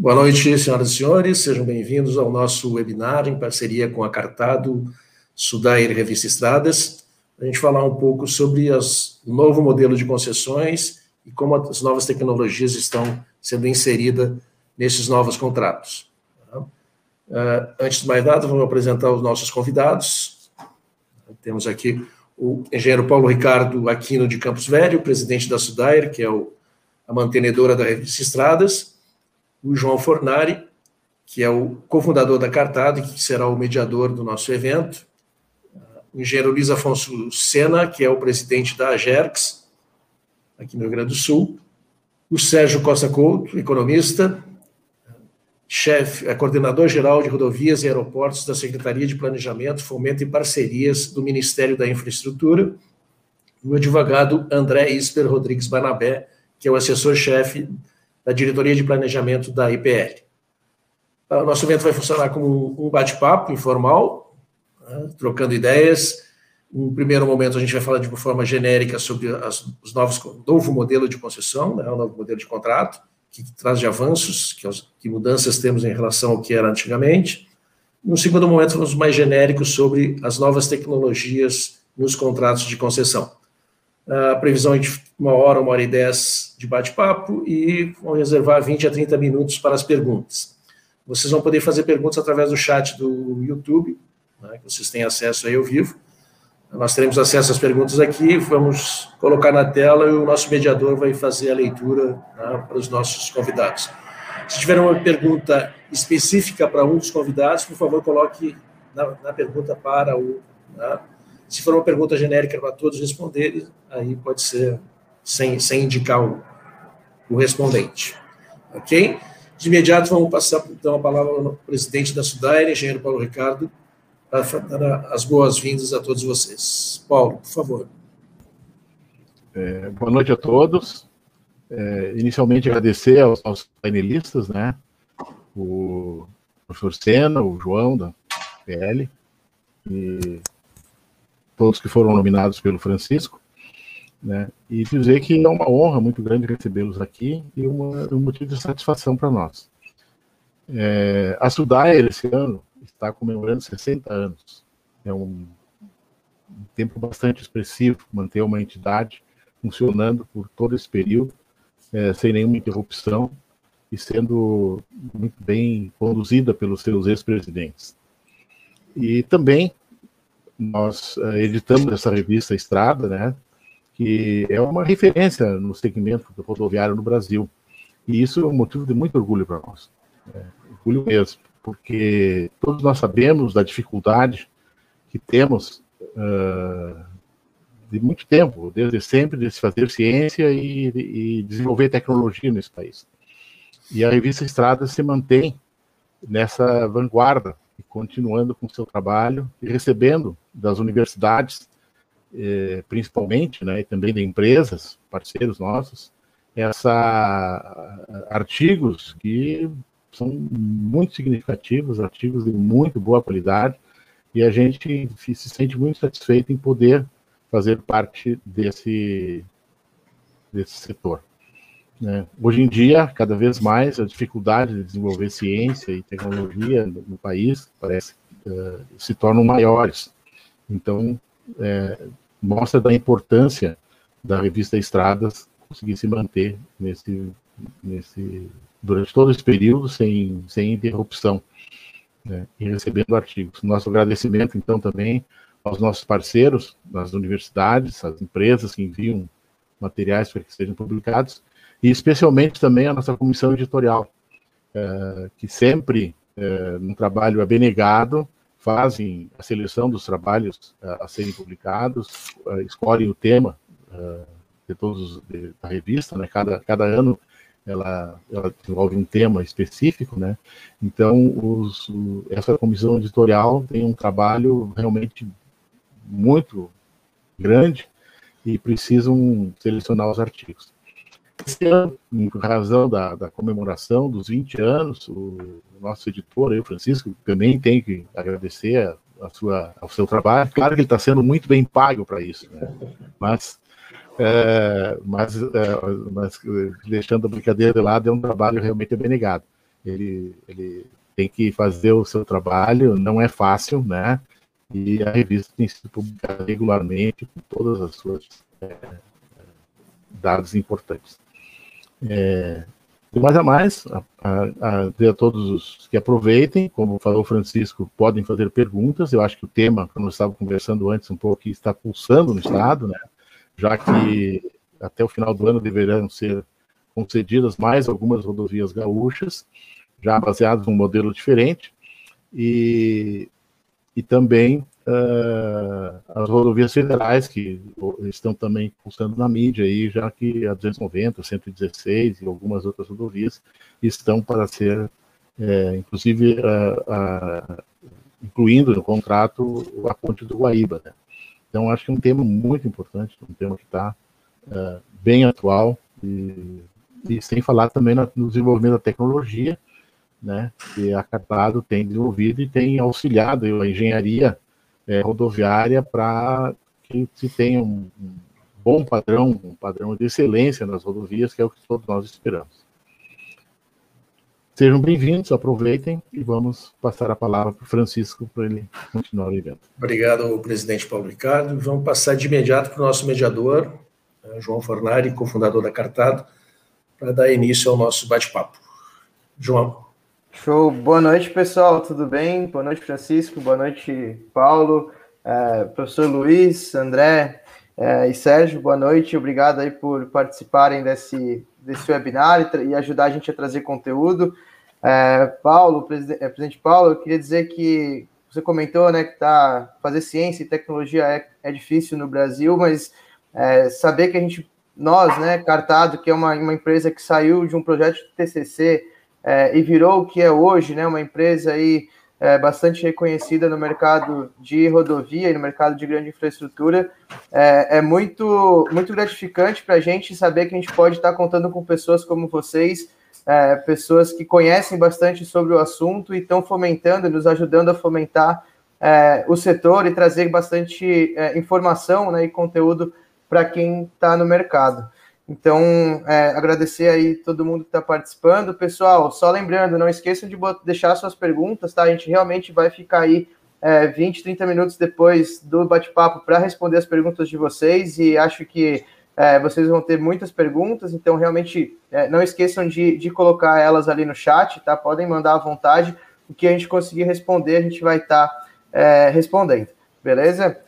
Boa noite, senhoras e senhores, sejam bem-vindos ao nosso webinar em parceria com a Cartado, Sudair Revista Estradas, a gente falar um pouco sobre as, o novo modelo de concessões e como as novas tecnologias estão sendo inseridas nesses novos contratos. Uh, antes de mais nada, vamos apresentar os nossos convidados. Temos aqui o engenheiro Paulo Ricardo Aquino de Campos Velho, presidente da Sudair, que é o, a mantenedora da revista Estradas, o João Fornari, que é o cofundador da Cartado e que será o mediador do nosso evento, o engenheiro Luiz Afonso Sena, que é o presidente da AGERX, aqui no Rio Grande do Sul, o Sérgio Costa Couto, economista, chefe, é coordenador-geral de rodovias e aeroportos da Secretaria de Planejamento, Fomento e Parcerias do Ministério da Infraestrutura, o advogado André Isper Rodrigues Banabé, que é o assessor-chefe da Diretoria de Planejamento da IPL. O nosso evento vai funcionar como um bate-papo informal, né, trocando ideias. No primeiro momento, a gente vai falar de uma forma genérica sobre as, os novos, novo modelo de concessão, né, o novo modelo de contrato, que, que traz de avanços, que, que mudanças temos em relação ao que era antigamente. No segundo momento, vamos mais genéricos sobre as novas tecnologias nos contratos de concessão. A previsão é de uma hora, uma hora e dez de bate-papo e vão reservar 20 a 30 minutos para as perguntas. Vocês vão poder fazer perguntas através do chat do YouTube, né, que vocês têm acesso aí ao vivo. Nós teremos acesso às perguntas aqui, vamos colocar na tela e o nosso mediador vai fazer a leitura né, para os nossos convidados. Se tiver uma pergunta específica para um dos convidados, por favor, coloque na, na pergunta para o. Né? Se for uma pergunta genérica para todos responderem, aí pode ser sem, sem indicar o, o respondente. Ok? De imediato, vamos passar então a palavra ao presidente da Sudaire, engenheiro Paulo Ricardo, para dar as boas-vindas a todos vocês. Paulo, por favor. É, boa noite a todos. É, inicialmente, agradecer aos, aos painelistas, né? O professor Sena, o João, da PL, e todos que foram nominados pelo Francisco, né? E dizer que é uma honra muito grande recebê-los aqui e uma, um motivo de satisfação para nós. É, a Sudair, esse ano, está comemorando 60 anos. É um, um tempo bastante expressivo manter uma entidade funcionando por todo esse período, é, sem nenhuma interrupção e sendo muito bem conduzida pelos seus ex-presidentes. E também nós é, editamos essa revista Estrada, né, que é uma referência no segmento rodoviário no Brasil. E isso é um motivo de muito orgulho para nós. É, orgulho mesmo porque todos nós sabemos da dificuldade que temos uh, de muito tempo, desde sempre, de se fazer ciência e, e, desenvolver tecnologia nesse país. E a revista Estrada se mantém nessa vanguarda, continuando com seu trabalho e recebendo das universidades, eh, principalmente, né, e também de empresas, parceiros nossos, essa artigos que são muito significativos, artigos de muito boa qualidade, e a gente se sente muito satisfeito em poder fazer parte desse, desse setor. Né? Hoje em dia, cada vez mais, a dificuldade de desenvolver ciência e tecnologia no, no país parece uh, se tornam maiores. Então, é, mostra da importância da revista Estradas conseguir se manter nesse, nesse durante todo esse período, sem, sem interrupção, né, e recebendo artigos. Nosso agradecimento, então, também aos nossos parceiros, das universidades, as empresas que enviam materiais para que sejam publicados, e especialmente também a nossa comissão editorial, é, que sempre, é, num trabalho abnegado, fazem a seleção dos trabalhos a, é, a serem publicados, é, escolhem o tema é, de todos da revista, né? Cada, cada ano ela, ela desenvolve um tema específico, né? Então, os, o, essa comissão editorial tem um trabalho realmente muito grande e precisam selecionar os artigos. Esse ano, em razão da, da comemoração dos 20 anos, o, nosso editor, eu, Francisco, também tem que agradecer a, a sua, ao seu trabalho. Claro que ele está sendo muito bem pago para isso, né? mas é, mas, é, mas, deixando a brincadeira de lado, é um trabalho realmente abnegado. ele, ele tem que fazer o seu trabalho, não é fácil, né? E a revista tem sido publicada regularmente com todas as suas é, dados importantes. É, de mais a mais, a, a, a, a todos os que aproveitem, como falou o Francisco, podem fazer perguntas. Eu acho que o tema, como eu estava conversando antes um pouco, está pulsando no Estado, né? já que até o final do ano deverão ser concedidas mais algumas rodovias gaúchas, já baseadas num modelo diferente, e, e também uh, as rodovias federais, que estão também pulsando na mídia, aí, já que a 290, 116 e algumas outras rodovias estão para ser, é, inclusive, uh, uh, incluindo no contrato a ponte do Guaíba. Né? Então, acho que é um tema muito importante, um tema que está bem atual, e, e, sem falar também no desenvolvimento da tecnologia, né, que a Cartado tem desenvolvido e tem auxiliado a engenharia é, rodoviária para que se tenha um, um, bom padrão, um padrão de excelência nas rodovias, que é o que todos nós esperamos. Sejam bem-vindos, aproveitem e vamos passar a palavra para o Francisco para ele continuar o evento. Obrigado, presidente Paulo Ricardo. Vamos passar de imediato para o nosso mediador, né, João Fornari, cofundador da Cartado, para dar início ao nosso bate-papo. João. Show, boa noite pessoal, tudo bem? Boa noite Francisco, boa noite Paulo, é, professor Luiz, André é, e Sérgio, boa noite, obrigado aí por participarem desse, desse webinar e, e ajudar a gente a trazer conteúdo. É, Paulo, presidente, é, presidente Paulo, eu queria dizer que você comentou né, que tá, fazer ciência e tecnologia é, é difícil no Brasil, mas é, saber que a gente, nós, né, Cartado, que é uma, uma empresa que saiu de um projeto de TCC, é, e virou o que é hoje, né, uma empresa aí é, bastante reconhecida no mercado de rodovia e no mercado de grande infraestrutura, é, é muito, muito gratificante para a gente saber que a gente pode estar contando com pessoas como vocês, é, pessoas que conhecem bastante sobre o assunto e estão fomentando, nos ajudando a fomentar é, o setor e trazer bastante é, informação né, e conteúdo para quem está no mercado. Então, é, agradecer aí todo mundo que está participando. Pessoal, só lembrando, não esqueçam de deixar suas perguntas, tá? A gente realmente vai ficar aí é, 20, 30 minutos depois do bate-papo para responder as perguntas de vocês e acho que é, vocês vão ter muitas perguntas, então realmente é, não esqueçam de, de colocar elas ali no chat, tá? Podem mandar à vontade. O que a gente conseguir responder, a gente vai estar tá, é, respondendo, beleza?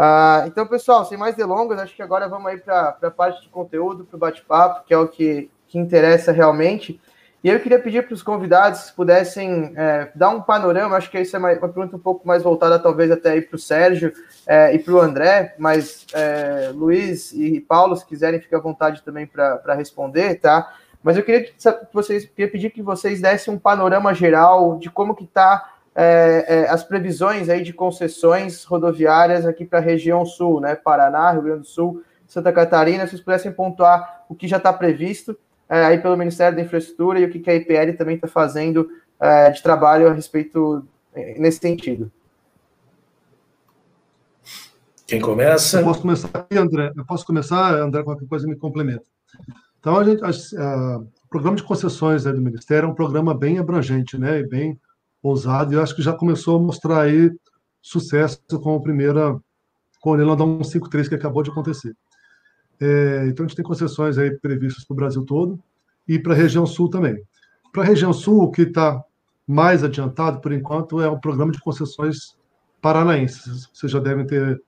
Ah, então, pessoal, sem mais delongas, acho que agora vamos aí para a parte de conteúdo, para o bate-papo, que é o que, que interessa realmente. E eu queria pedir para os convidados se pudessem é, dar um panorama, acho que isso é uma, uma pergunta um pouco mais voltada, talvez até aí para o Sérgio é, e para o André, mas é, Luiz e Paulo, se quiserem, fiquem à vontade também para responder, tá? Mas eu queria, que vocês, queria pedir que vocês dessem um panorama geral de como que está é, é, as previsões aí de concessões rodoviárias aqui para a região sul, né? Paraná, Rio Grande do Sul, Santa Catarina, se vocês pudessem pontuar o que já está previsto é, aí pelo Ministério da Infraestrutura e o que, que a IPL também está fazendo é, de trabalho a respeito é, nesse sentido. Quem começa? Eu posso começar aqui, André. Eu posso começar, André, qualquer coisa me complementa. Então, a gente, a, a, o programa de concessões do Ministério é um programa bem abrangente, né? E bem ousado, e acho que já começou a mostrar aí sucesso com a primeira, com o Leilão 153 que acabou de acontecer. É, então a gente tem concessões aí previstas para o Brasil todo e para a região sul também. Para a região sul, o que está mais adiantado, por enquanto, é o programa de concessões paranaenses. Vocês já devem ter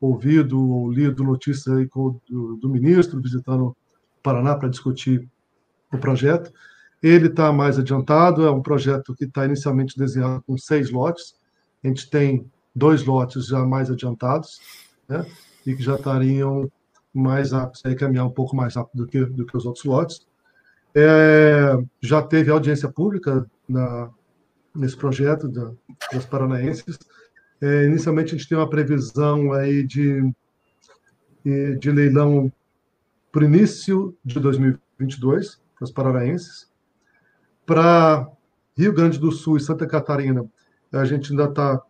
ouvido ou lido notícias aí do, do ministro visitando o Paraná para discutir o projeto. Ele está mais adiantado, é um projeto que está inicialmente desenhado com seis lotes. A gente tem dois lotes já mais adiantados, né? E que já estariam mais rápidos, aí caminhar um pouco mais rápido do que, do que os outros lotes. É, já teve audiência pública na, nesse projeto da, das paranaenses. É, inicialmente a gente tem uma previsão aí de, de leilão para o início de 2022 para os paranaenses. Para Rio Grande do Sul e Santa Catarina, a gente ainda está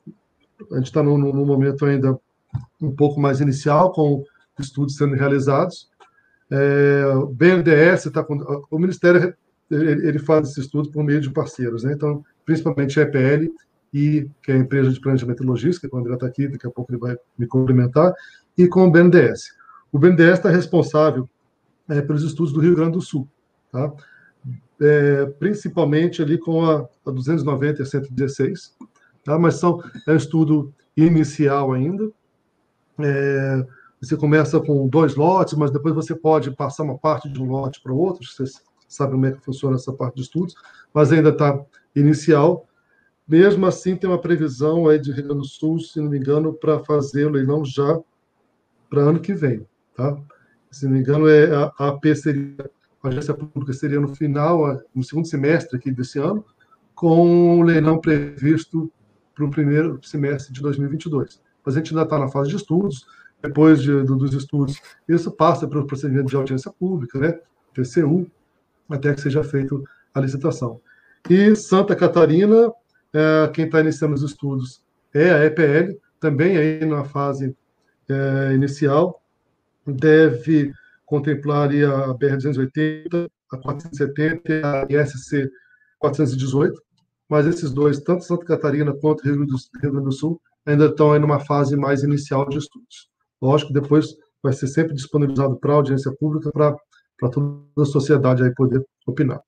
a gente está num, momento ainda um pouco mais inicial, com estudos sendo realizados. É, o BNDES está com. O Ministério ele, ele faz esse estudo por meio de parceiros, né? Então, principalmente a EPL, e que é a empresa de planejamento e logística, que o André está aqui, daqui a pouco ele vai me complementar, e com o BNDES. O BNDES está responsável é, pelos estudos do Rio Grande do Sul, tá? É, principalmente ali com a, a 290 e a 116, tá? mas são, é um estudo inicial ainda. É, você começa com dois lotes, mas depois você pode passar uma parte de um lote para outro, vocês sabem como é que funciona essa parte de estudos, mas ainda está inicial. Mesmo assim, tem uma previsão aí de Rio Grande do Sul, se não me engano, para fazer o leilão já para ano que vem, tá? Se não me engano, é a, AP seria, a agência pública seria no final, no segundo semestre aqui desse ano, com o leilão previsto para o primeiro semestre de 2022. Mas a gente ainda está na fase de estudos, depois de, do, dos estudos, isso passa pelo procedimento de audiência pública, né, TCU, até que seja feita a licitação. E Santa Catarina, é, quem está iniciando os estudos é a EPL, também aí na fase é, inicial, deve contemplar a BR-280, a 470 e a ISC 418, mas esses dois, tanto Santa Catarina quanto Rio Grande do, Sul, ainda estão aí numa fase mais inicial de estudos. Lógico que depois vai ser sempre disponibilizado para a audiência pública, para toda a sociedade aí poder opinar.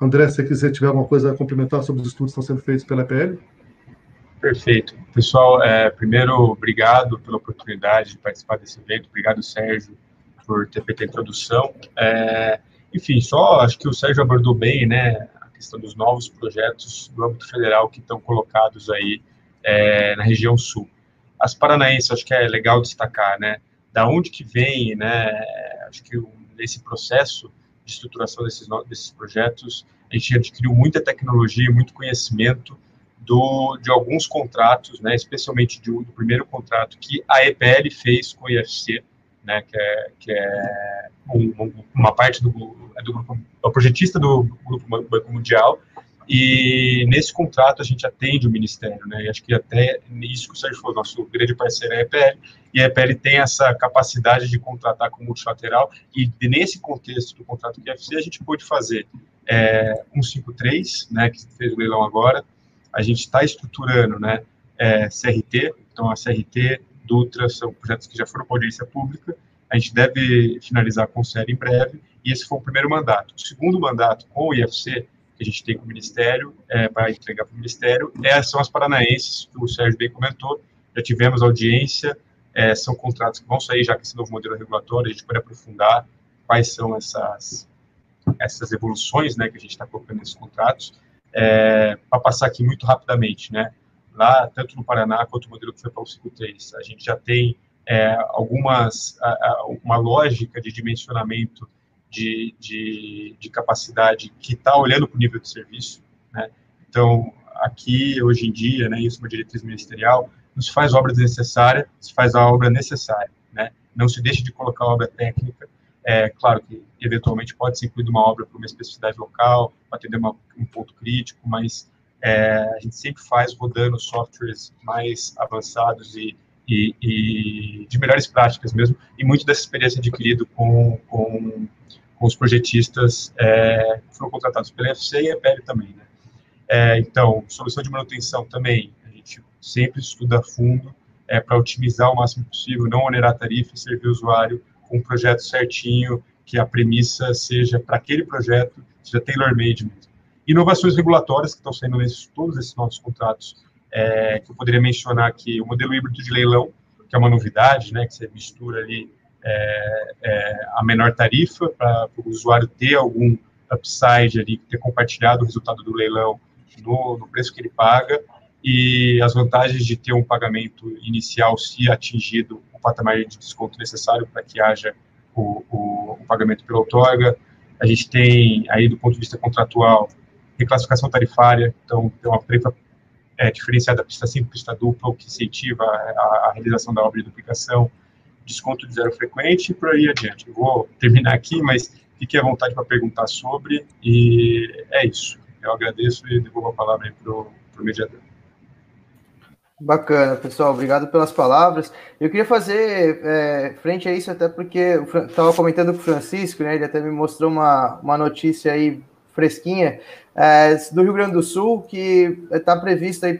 André, se você tiver alguma coisa a complementar sobre os estudos que estão sendo feitos pela EPL. Perfeito. Pessoal, é, primeiro, obrigado pela oportunidade de participar desse evento. Obrigado, Sérgio, por ter feito a introdução. É, enfim, só acho que o Sérgio abordou bem, né, a questão dos novos projetos do âmbito federal que estão colocados aí é, na região sul. As paranaenses, acho que é legal destacar, né, da onde que vem, né, acho que esse processo de estruturação desses, desses projetos, a gente adquiriu muita tecnologia, muito conhecimento do, de alguns contratos, né, especialmente do, do primeiro contrato que a EPL fez com o IFC, né, que é, que é um, uma parte do, é do grupo, é o projetista do Grupo Banco Mundial, e nesse contrato a gente atende o Ministério, né? E acho que até nisso que o Sérgio falou, nosso grande parceiro é a EPL, e a EPL tem essa capacidade de contratar com multilateral, e nesse contexto do contrato do IFC a gente pôde fazer é, 153, né, que fez o leilão agora, a gente está estruturando, né, é, CRT, então a CRT, Dutra, são projetos que já foram para audiência pública, a gente deve finalizar com série em breve, e esse foi o primeiro mandato. O segundo mandato com o IFC, que a gente tem com o Ministério, é, para entregar para o Ministério, é, são as paranaenses, que o Sérgio bem comentou, já tivemos audiência, é, são contratos que vão sair já com esse novo modelo regulatório, a gente pode aprofundar quais são essas, essas evoluções né, que a gente está colocando nesses contratos, é, para passar aqui muito rapidamente, né, lá, tanto no Paraná quanto o modelo que foi para o 53, a gente já tem é, algumas, a, a, uma lógica de dimensionamento de, de, de capacidade que está olhando para o nível de serviço. Né? Então, aqui, hoje em dia, né, isso é uma diretriz ministerial, não se faz obra desnecessária, se faz a obra necessária. Né? Não se deixa de colocar obra técnica. É claro que, eventualmente, pode ser incluída uma obra para uma especificidade local, para atender uma, um ponto crítico, mas é, a gente sempre faz rodando softwares mais avançados e, e, e, de melhores práticas mesmo, e muito dessa experiência adquirida com, com com os projetistas é, que foram contratados pela FC e a EPL também, né? É, então, solução de manutenção também, a gente sempre estuda a fundo é, para otimizar o máximo possível, não onerar a tarifa e servir o usuário com um projeto certinho, que a premissa seja para aquele projeto, seja tailor-made mesmo. Inovações regulatórias que estão saindo nesses, todos esses novos contratos, é, que eu poderia mencionar aqui, o modelo híbrido de leilão, que é uma novidade, né, que você mistura ali é, é, a menor tarifa para o usuário ter algum upside ali, ter compartilhado o resultado do leilão no, no, preço que ele paga e as vantagens de ter um pagamento inicial se atingido patamar de desconto necessário para que haja o, o, o, pagamento pela outorga. A gente tem aí do ponto de vista contratual reclassificação tarifária, então tem uma tarifa é, diferenciada pista simples, pista dupla, o que incentiva a, a realização da obra de duplicação desconto de zero frequente e por aí adiante. Eu vou terminar aqui, mas fique à vontade para perguntar sobre, e é isso. Eu agradeço e devolvo a palavra para o mediador. Bacana, pessoal. Obrigado pelas palavras. Eu queria fazer é, frente a isso, até porque estava comentando com o Francisco, né? Ele até me mostrou uma, uma notícia aí fresquinha é, do Rio Grande do Sul que está prevista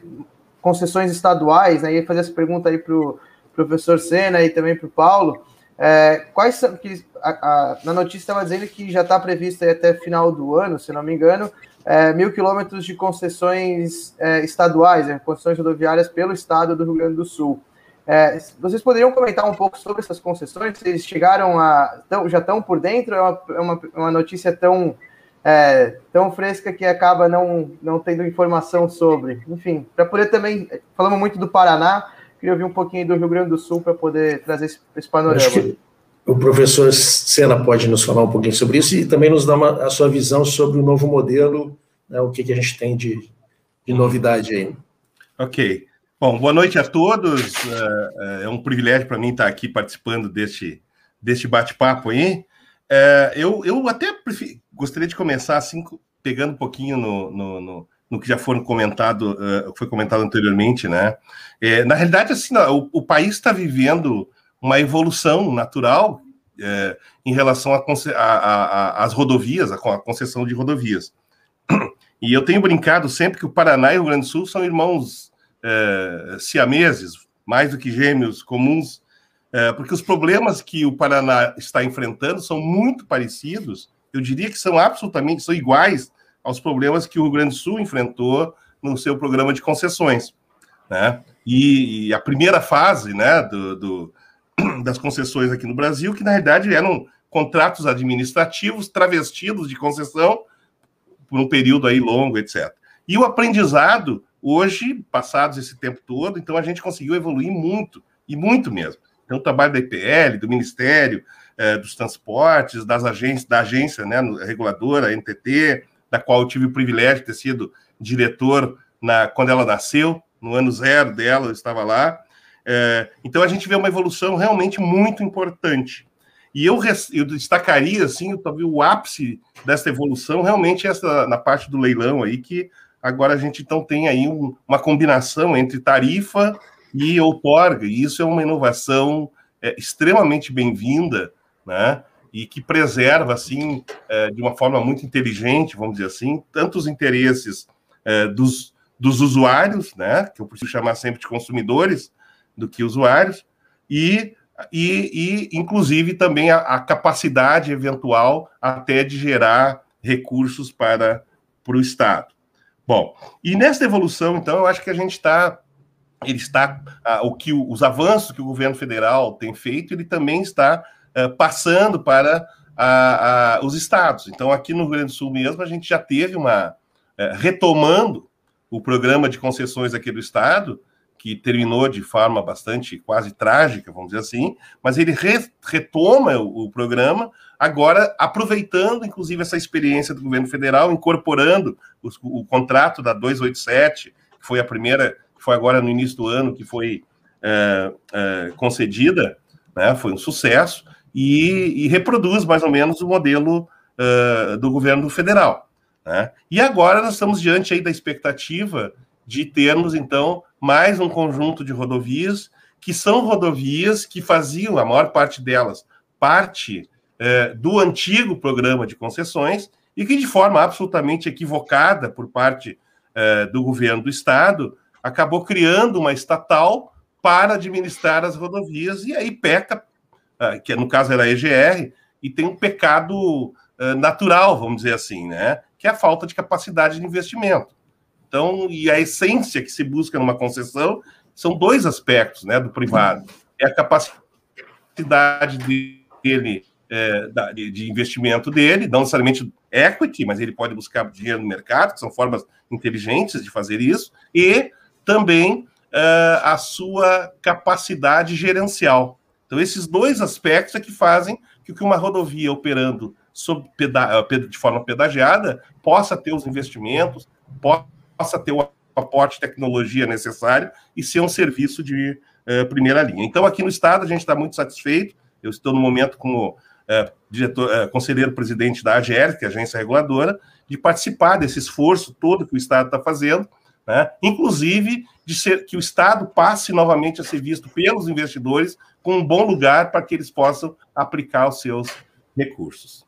concessões estaduais, né? E fazer essa pergunta aí para o professor Sena e também para o Paulo. É, quais são que a, a, na notícia estava dizendo que já está previsto até final do ano, se não me engano, é, mil quilômetros de concessões é, estaduais, né, concessões rodoviárias pelo estado do Rio Grande do Sul. É, vocês poderiam comentar um pouco sobre essas concessões? Vocês chegaram a. Tão, já estão por dentro? É uma, é uma, uma notícia tão, é, tão fresca que acaba não, não tendo informação sobre. Enfim, para poder também. Falamos muito do Paraná, queria ouvir um pouquinho do Rio Grande do Sul para poder trazer esse, esse panorama. O professor Sena pode nos falar um pouquinho sobre isso e também nos dar uma, a sua visão sobre o novo modelo, né, o que, que a gente tem de, de novidade aí. Ok. Bom, boa noite a todos. É, é um privilégio para mim estar aqui participando deste, deste bate-papo aí. É, eu, eu até prefiro, gostaria de começar assim, pegando um pouquinho no, no, no no que já foram comentado, foi comentado anteriormente, né? É, na realidade, assim, o, o país está vivendo uma evolução natural é, em relação às rodovias, a, a, concessão de rodovias. E eu tenho brincado sempre que o Paraná e o Rio Grande do Sul são irmãos é, siameses, mais do que gêmeos comuns, é, porque os problemas que o Paraná está enfrentando são muito parecidos, eu diria que são absolutamente, são iguais aos problemas que o Rio Grande do Sul enfrentou no seu programa de concessões. Né? E, e a primeira fase né, do, do, das concessões aqui no Brasil, que na realidade eram contratos administrativos travestidos de concessão por um período aí longo, etc. E o aprendizado, hoje, passados esse tempo todo, então a gente conseguiu evoluir muito, e muito mesmo. Então, o trabalho da IPL, do Ministério eh, dos Transportes, das agências, da agência né, reguladora, NTT, da qual eu tive o privilégio de ter sido diretor na, quando ela nasceu, no ano zero dela, eu estava lá. É, então a gente vê uma evolução realmente muito importante. E eu, eu destacaria, assim, talvez o ápice dessa evolução realmente é essa, na parte do leilão aí, que agora a gente então tem aí um, uma combinação entre tarifa e outorga, e isso é uma inovação é, extremamente bem-vinda, né? e que preserva, assim, é, de uma forma muito inteligente, vamos dizer assim, tanto os interesses é, dos, dos usuários, né, que eu preciso chamar sempre de consumidores, do que usuários, e, e, e inclusive, também a, a capacidade eventual até de gerar recursos para, para o Estado. Bom, e nessa evolução, então, eu acho que a gente está ele está o que os avanços que o governo federal tem feito, ele também está eh, passando para a, a, os estados. Então, aqui no Rio Grande do Sul mesmo, a gente já teve uma. Eh, retomando o programa de concessões aqui do estado, que terminou de forma bastante quase trágica, vamos dizer assim, mas ele re, retoma o, o, programa, agora aproveitando, inclusive, essa experiência do governo federal, incorporando os, o contrato da 287, que foi a primeira, que foi agora no início do ano, que foi é, é, concedida, né, foi um sucesso, e, e reproduz mais ou menos o modelo uh, do governo federal. Né? E agora nós estamos diante aí da expectativa de termos, então, mais um conjunto de rodovias, que são rodovias que faziam, a maior parte delas, parte uh, do antigo programa de concessões, e que, de forma absolutamente equivocada por parte uh, do governo do Estado, acabou criando uma estatal para administrar as rodovias, e aí peca ah, que no caso era a EGR, e tem um pecado natural, vamos dizer assim, né? Que é a falta de capacidade de investimento. Então, e a essência que se busca numa concessão são dois aspectos, né, do privado. É a capacidade dele é, de investimento dele, não necessariamente equity, mas ele pode buscar dinheiro no mercado, que são formas inteligentes de fazer isso, e também uh, a sua capacidade gerencial. Então, esses dois aspectos é que fazem que uma rodovia operando eh, de forma pedagiada possa ter os investimentos, possa ter o aporte de tecnologia necessário e ser um serviço de uh, primeira linha. Então, aqui no Estado, a gente está muito satisfeito. Eu estou no momento como uh, diretor, uh, conselheiro-presidente da AGER, que é a agência reguladora, de participar desse esforço todo que o Estado está fazendo né? inclusive de ser, que o Estado passe novamente a ser visto pelos investidores como um bom lugar para que eles possam aplicar os seus recursos.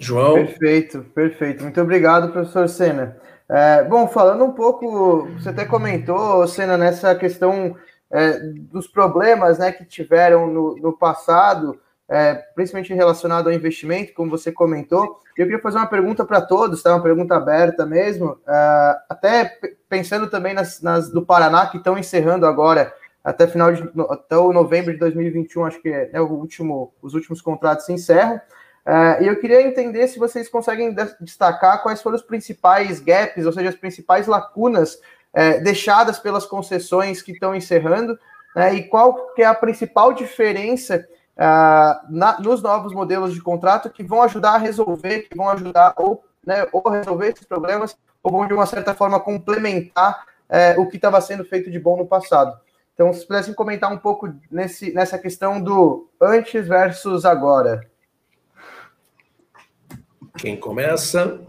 João? Perfeito, perfeito. Muito obrigado, professor Sena. É, bom, falando um pouco, você até comentou, Sena, nessa questão é, dos problemas né, que tiveram no, no passado, é, principalmente relacionado ao investimento, como você comentou. Eu queria fazer uma pergunta para todos, tá? uma pergunta aberta mesmo, é, até pensando também nas, nas, do Paraná, que estão encerrando agora, até final de até o novembro de 2021, acho que é né, o último, os últimos contratos se encerram. É, e eu queria entender se vocês conseguem destacar quais foram os principais gaps, ou seja, as principais lacunas é, deixadas pelas concessões que estão encerrando, né, e qual que é a principal diferença uh, na, nos novos modelos de contrato que vão ajudar a resolver, que vão ajudar ou, né, ou resolver esses problemas, ou vão, de uma certa forma, complementar uh, o que estava sendo feito de bom no passado. Então, se pudessem comentar um pouco nesse, nessa questão do antes versus agora. Quem começa?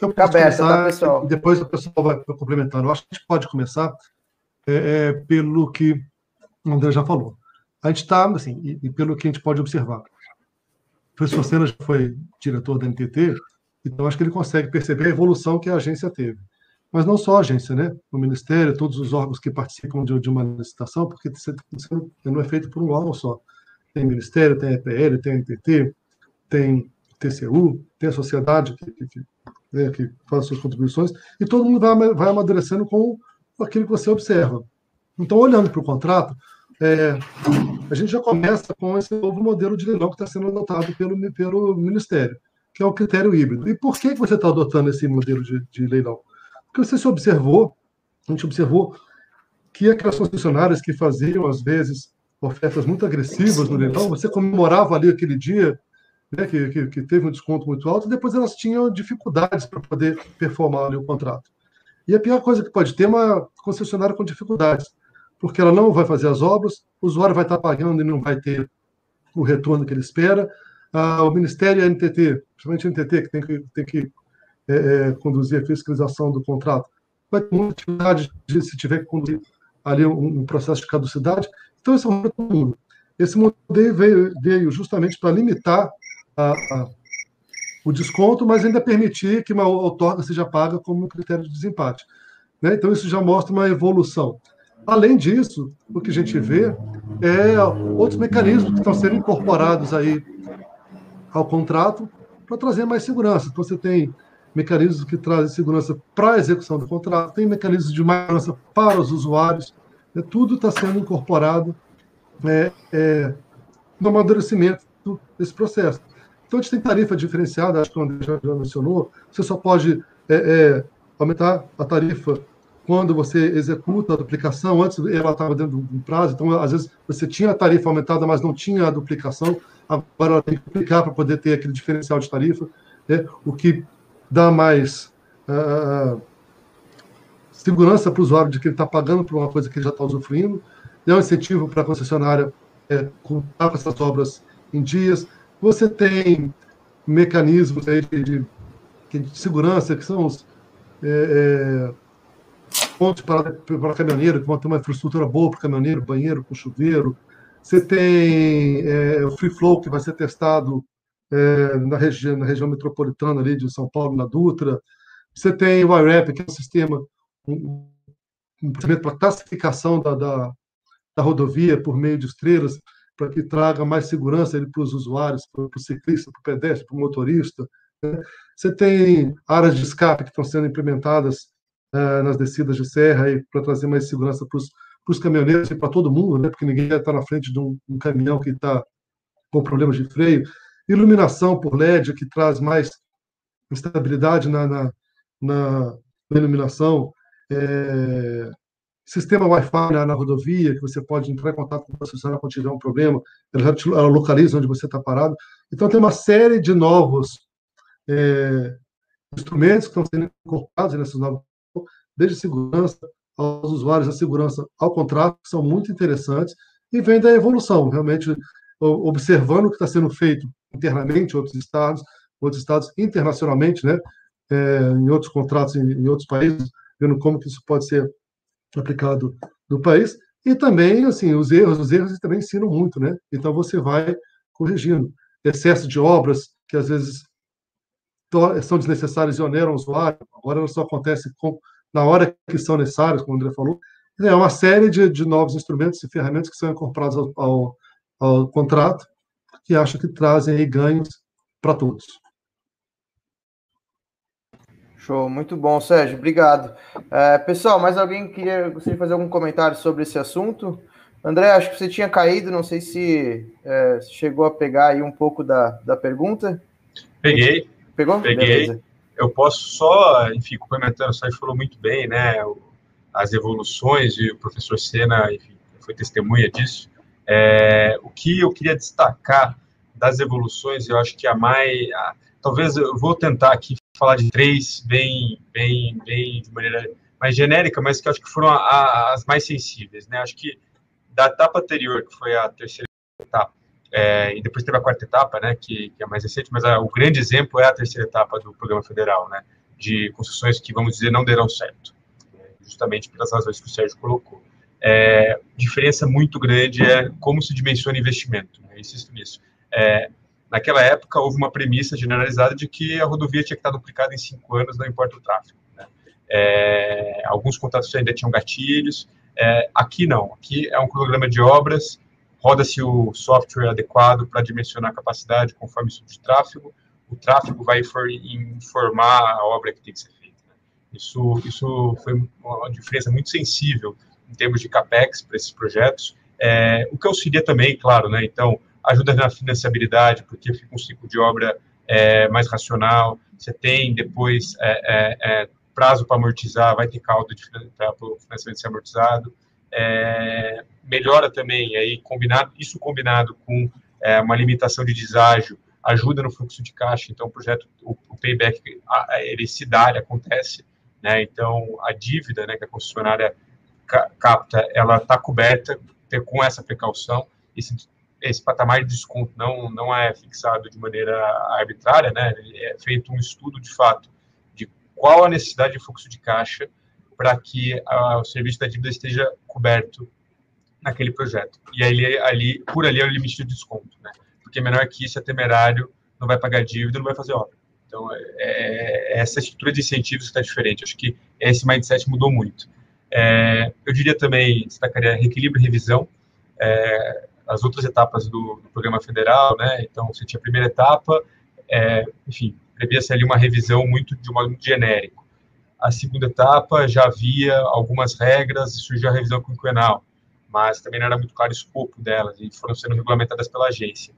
Eu Fica aberta, tá, pessoal? Depois o pessoal vai complementando. Eu acho que a gente pode começar é, é, pelo que o André já falou a gente está, assim, e, e, pelo que a gente pode observar, o professor Senna já foi diretor da NTT, então acho que ele consegue perceber a evolução que a agência teve. Mas não só a agência, né? O Ministério, todos os órgãos que participam de, de uma licitação, porque não é feito por um órgão só. Tem Ministério, tem EPL, tem NTT, tem TCU, tem a sociedade que, que, né, que faz suas contribuições, e todo mundo vai, vai amadurecendo com aquilo que você observa. Então, olhando para o contrato, é, a gente já começa com esse novo modelo de leilão que está sendo adotado pelo, pelo Ministério, que é o critério híbrido. E por que você está adotando esse modelo de, de leilão? Porque você se observou, a gente observou que aquelas concessionárias que faziam, às vezes, ofertas muito agressivas no leilão, você comemorava ali aquele dia, né, que, que, que, teve um desconto muito alto, e depois elas tinham dificuldades para poder performar ali o contrato. E a pior coisa que pode ter é uma concessionária com dificuldades porque ela não vai fazer as obras, o usuário vai estar pagando e não vai ter o retorno que ele espera. Ah, o Ministério e a NTT, principalmente a NTT, que tem que, tem que é, é, conduzir a fiscalização do contrato, vai ter muita dificuldade de, se tiver que conduzir ali um, um processo de caducidade. Então, esse é um mundo. Esse modelo veio, veio justamente para limitar o desconto, mas ainda permitir que uma outorga seja paga como critério de desempate. Né? Então, isso já mostra uma evolução. Além disso, o que a gente vê é outros mecanismos que estão sendo incorporados aí ao contrato para trazer mais segurança. Então, você tem mecanismos que trazem segurança para a execução do contrato, tem mecanismos de segurança para os usuários, né? tudo está sendo incorporado é, é, no amadurecimento desse processo. Então, a gente tem tarifa diferenciada, acho que o André já, já mencionou, você só pode é, é aumentar a tarifa quando você executa a duplicação, antes ela estava dentro do prazo, então às vezes você tinha a tarifa aumentada, mas não tinha a duplicação, agora ela tem que duplicar para poder ter aquele diferencial de tarifa, né? o que dá mais uh, segurança para o usuário de que ele está pagando por uma coisa que ele já está usufruindo, é um incentivo para a concessionária é, contar com essas obras em dias. Você tem mecanismos aí de, de, de segurança, que são os. É, é, pontos para, para caminhoneiro, que vão ter uma infraestrutura boa para caminhoneiro, banheiro com chuveiro. Você tem é, o Free Flow, que vai ser testado é, na, região, na região metropolitana ali de São Paulo, na Dutra. Você tem o IRAP, que é um sistema, um, um para classificação da, da, da, rodovia por meio de estrelas, para que traga mais segurança para os usuários, para o ciclista, para o pedestre, para o motorista. Né? Você tem áreas de escape que estão sendo implementadas uh, nas descidas de serra para trazer mais segurança para os caminhoneiros e para todo mundo, né? Porque ninguém está na frente de um, um caminhão que está com problemas de freio. Iluminação por LED que traz mais estabilidade na, na, na iluminação. É, sistema Wi-Fi na, na, rodovia, que você pode entrar em contato com a concessionária quando tiver um problema, ela, te, ela localiza onde você está parado. Então, tem uma série de novos é, instrumentos que estão sendo incorporados nesses novos desde segurança aos usuários, a segurança ao contrato, que são muito interessantes, e vem da evolução, realmente observando o que está sendo feito internamente em outros estados, outros estados internacionalmente, né? é, em outros contratos em, em, outros países, vendo como que isso pode ser aplicado no país. E também, assim, os erros, os erros também ensinam muito, né? Então você vai corrigindo. Excesso de obras que às vezes são desnecessárias e oneram o usuário, agora só acontece com, na hora que são necessárias, como o André falou. É uma série de, de novos instrumentos e ferramentas que são incorporados ao, ao, ao contrato, que acho que trazem ganhos para todos. Show, muito bom, Sérgio, obrigado. É, pessoal, mais alguém queria gostaria de fazer algum comentário sobre esse assunto? André, acho que você tinha caído, não sei se é, chegou a pegar aí um pouco da, da pergunta. Peguei. Pegou? Peguei. Beleza. Eu posso só, enfim, complementando, o Sérgio falou muito bem, né, as evoluções, e o professor Sena, enfim, foi testemunha disso. É, o que eu queria destacar das evoluções, eu acho que a mais, a, talvez eu vou tentar aqui falar de três bem, bem, bem de maneira mais genérica, mas que acho que foram a, a, as mais sensíveis, né? Acho que da etapa anterior, que foi a terceira etapa, é, e depois teve a quarta etapa, né, que, que é mais recente, mas a, o grande exemplo é a terceira etapa do programa federal, né, de concessões que, vamos dizer, não deram certo, né, justamente pelas razões que o Sérgio colocou. É, diferença muito grande é como se dimensiona investimento, né, insisto nisso. É, naquela época, houve uma premissa generalizada de que a rodovia tinha que estar duplicada em cinco anos, não importa o tráfego. Né? É, alguns contratos ainda tinham gatilhos, é, aqui não, aqui é um cronograma de obras, roda-se o software adequado para dimensionar a capacidade conforme o de tráfego, o tráfego vai informar a obra que tem que ser feita. Né? Isso, isso foi uma diferença muito sensível em termos de capex para esses projetos, é, o que auxilia também, claro, né? Então, ajuda na financiabilidade, porque fica um ciclo de obra é, mais racional, você tem depois é, é, é prazo para amortizar, vai ter caldo para o financiamento ser amortizado, é, melhora também, aí combinado, isso combinado com uma limitação de deságio, ajuda no fluxo de caixa, então o projeto, o, o payback, ele se dá, ele acontece, né, então a dívida né, que a concessionária capta, ela está coberta com essa precaução, esse esse patamar de desconto não, não é fixado de maneira arbitrária, né? É feito um estudo de fato de qual a necessidade de fluxo de caixa para que a, o serviço da dívida esteja coberto naquele projeto. E aí, ali, por ali é o limite de desconto, né? Porque menor que isso é temerário, não vai pagar dívida, não vai fazer obra. Então, é, é, essa estrutura de incentivos está diferente. Acho que esse mindset mudou muito. É, eu diria também, destacaria reequilíbrio e revisão. É, as outras etapas do, do, programa federal, né? Então, você tinha a primeira etapa, é, enfim, previa-se ali uma revisão muito de modo muito genérico. A segunda etapa já havia algumas regras surgiu a revisão quinquenal, mas também não era muito claro o escopo delas e foram sendo regulamentadas pela agência.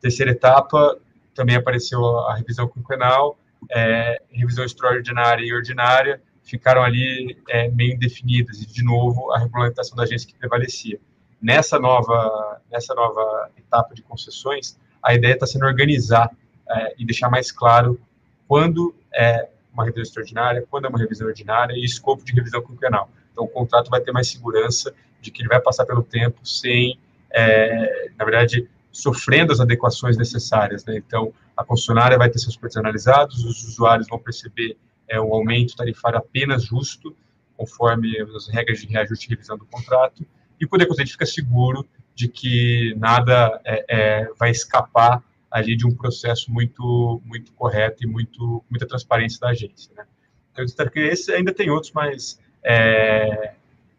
Terceira etapa, também apareceu a revisão quinquenal, é, revisão extraordinária e ordinária, ficaram ali é, meio indefinidas e, de novo, a regulamentação da agência que prevalecia nessa nova, nessa nova etapa de concessões, a ideia está sendo organizar é, e deixar mais claro quando é uma revisão extraordinária, quando é uma revisão ordinária e escopo de revisão quinquenal. Então, o contrato vai ter mais segurança de que ele vai passar pelo tempo sem, é, na verdade, sofrendo as adequações necessárias. Né? Então, a concessionária vai ter seus preços analisados, os usuários vão perceber é, um aumento tarifário apenas justo, conforme as regras de reajuste e revisão do contrato, e Poder Conselho fica seguro de que nada é, é, vai escapar ali de um processo muito muito correto e muito muita transparência da agência. Né? Então, eu espero que esse ainda tem outros, mas é,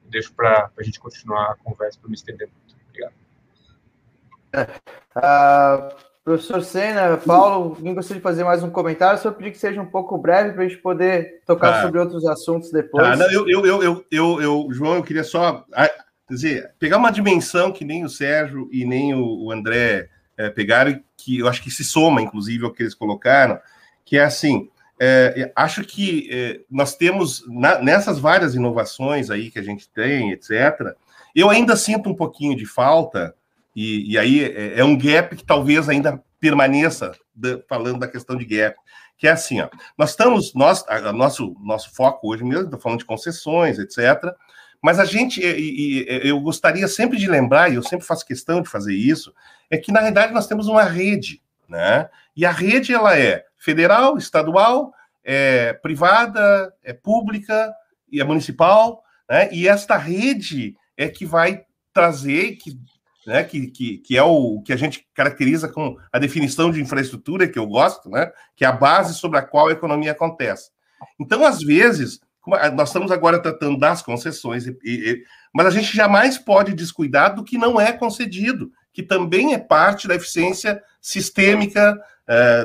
deixo para a gente continuar a conversa para me estender muito. Obrigado. Uh, professor Sena, Paulo, alguém gostaria de fazer mais um comentário? Só pedir que seja um pouco breve para a gente poder tocar ah, sobre outros assuntos depois. Ah, não, eu, eu, eu, eu, eu, João, eu queria só Quer dizer, pegar uma dimensão que nem o Sérgio e nem o, André é, pegaram, que eu acho que se soma, inclusive, ao que eles colocaram, que é assim, é, acho que é, nós temos, na, nessas várias inovações aí que a gente tem, etc., eu ainda sinto um pouquinho de falta, e, e aí é, é um gap que talvez ainda permaneça, falando da questão de gap, que é assim, ó, nós estamos, nós, a, a nosso, nosso foco hoje mesmo, estou falando de concessões, etc., mas a gente, e, e, eu gostaria sempre de lembrar, e eu sempre faço questão de fazer isso, é que na realidade nós temos uma rede, né? E a rede ela é federal, estadual é privada, é pública e é municipal, né? E esta rede é que vai trazer, que, né, que, que, que é o que a gente caracteriza com a definição de infraestrutura, que eu gosto, né? Que é a base sobre a qual a economia acontece. Então, às vezes, nós estamos agora tratando das concessões, e, e, mas a gente jamais pode descuidar do que não é concedido, que também é parte da eficiência sistêmica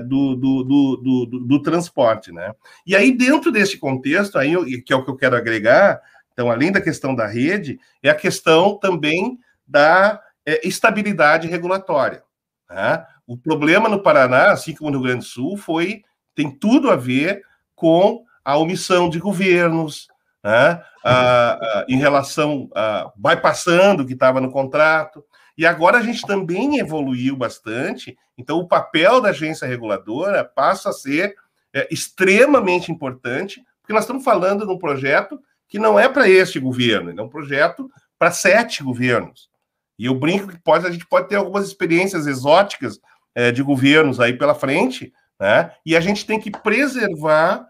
do, do, do, do, do transporte. Né? E aí, dentro desse contexto, aí, que é o que eu quero agregar, então, além da questão da rede, é a questão também da é, estabilidade regulatória. Né? O problema no Paraná, assim como no Rio Grande do Sul, foi tem tudo a ver com a omissão de governos, né? a, a, em relação a bypassando o que estava no contrato. E agora a gente também evoluiu bastante, então o papel da agência reguladora passa a ser é, extremamente importante, porque nós estamos falando de um projeto que não é para este governo, é um projeto para sete governos. E eu brinco que pode, a gente pode ter algumas experiências exóticas é, de governos aí pela frente, né? E a gente tem que preservar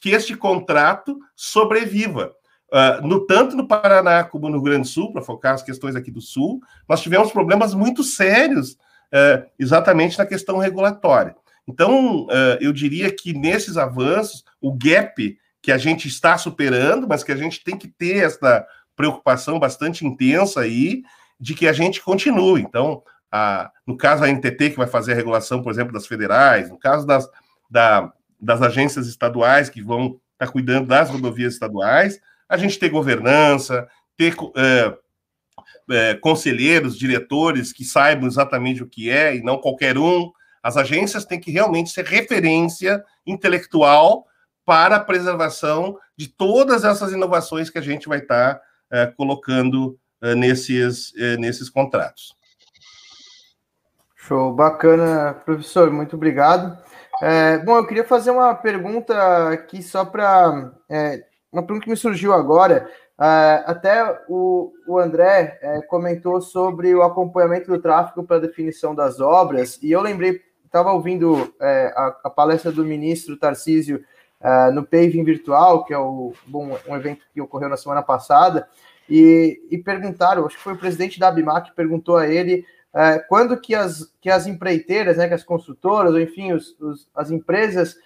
que este contrato sobreviva. Uh, no tanto no Paraná como no Rio Grande do Sul, para focar as questões aqui do Sul, nós tivemos problemas muito sérios uh, exatamente na questão regulatória. Então, uh, eu diria que nesses avanços, o gap que a gente está superando, mas que a gente tem que ter essa preocupação bastante intensa aí de que a gente continue. Então, a, no caso a NTT, que vai fazer a regulação, por exemplo, das federais, no caso das, da, das agências estaduais que vão estar tá cuidando das rodovias estaduais, a gente ter governança, ter é, é, conselheiros, diretores que saibam exatamente o que é e não qualquer um. As agências têm que realmente ser referência intelectual para a preservação de todas essas inovações que a gente vai estar é, colocando é, nesses, é, nesses contratos. Show, bacana, professor, muito obrigado. É, bom, eu queria fazer uma pergunta aqui só para é, uma pergunta que me surgiu agora. Uh, até o, o André uh, comentou sobre o acompanhamento do tráfego para definição das obras, e eu lembrei, estava ouvindo uh, a, a, palestra do ministro Tarcísio no Paving Virtual, que é o, bom, um evento que ocorreu na semana passada, e, e perguntaram, acho que foi o presidente da Abimac que perguntou a ele quando que as, que as empreiteiras, né, que as construtoras, ou enfim, os, os, as empresas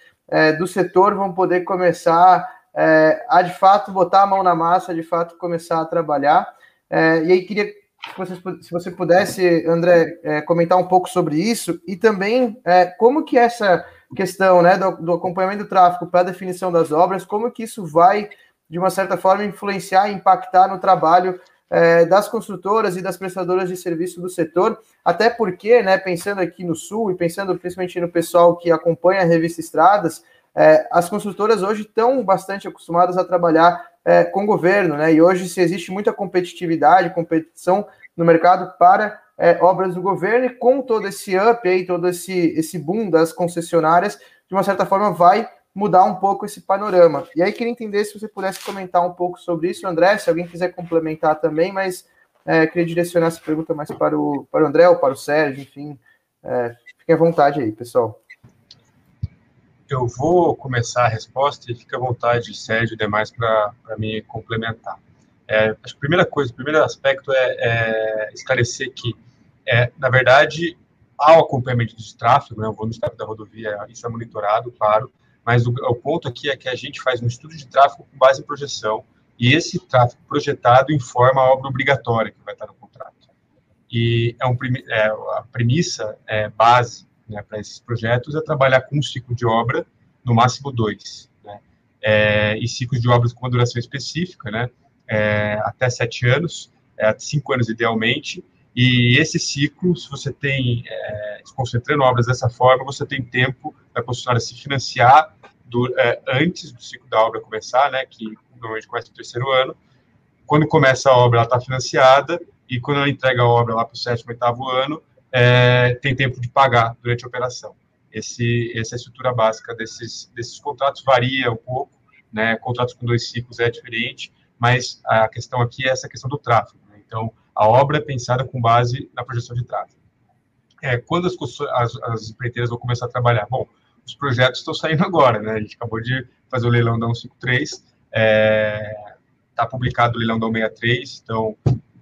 do setor vão poder começar é, a de fato botar a mão na massa, de fato começar a trabalhar. É, e aí queria que você, se você pudesse, André, é, comentar um pouco sobre isso e também é, como que essa questão né, do, do acompanhamento do tráfego para a definição das obras, como que isso vai, de uma certa forma, influenciar e impactar no trabalho é, das construtoras e das prestadoras de serviço do setor, até porque, né, pensando aqui no Sul e pensando principalmente no pessoal que acompanha a revista Estradas, é, as construtoras hoje estão bastante acostumadas a trabalhar é, com o governo, né? E hoje se existe muita competitividade, competição no mercado para é, obras do governo, e com todo esse up aí, todo esse, esse boom das concessionárias, de uma certa forma vai mudar um pouco esse panorama. E aí queria entender se você pudesse comentar um pouco sobre isso, André, se alguém quiser complementar também, mas é, queria direcionar essa pergunta mais para o, para o André ou para o Sérgio, enfim. É, fiquem à vontade aí, pessoal. Eu vou começar a resposta e fica à vontade, Sérgio e demais, para me complementar. É, a primeira coisa, o primeiro aspecto é, é esclarecer que, é, na verdade, há o acompanhamento de tráfego, né, o volume de tráfego da rodovia, isso é monitorado, claro, mas o, o, ponto aqui é que a gente faz um estudo de tráfego com base em projeção, e esse tráfego projetado informa a obra obrigatória que vai estar no contrato. E é, um, é a premissa é, base né, para esses projetos é trabalhar com um ciclo de obra, no máximo dois, né, é, e ciclos de obras com uma duração específica, né, é, até sete anos, é, cinco anos idealmente, e esse ciclo, se você tem, é, se concentrando obras dessa forma, você tem tempo da concessionária se financiar do, é, antes do ciclo da obra começar, né, que normalmente começa no terceiro ano, quando começa a obra, ela está financiada, e quando ela entrega a obra lá para o sétimo, oitavo ano, é, tem tempo de pagar durante a operação. Esse, essa é a estrutura básica desses, desses contratos, varia um pouco, né? Contratos com dois ciclos é diferente, mas a questão aqui é essa questão do tráfego. Né? Então, a obra é pensada com base na projeção de tráfego. É, quando as, as, as empreiteiras vão começar a trabalhar? Bom, os projetos estão saindo agora, né? A gente acabou de fazer o leilão da 153, está é, tá publicado o leilão da 163, então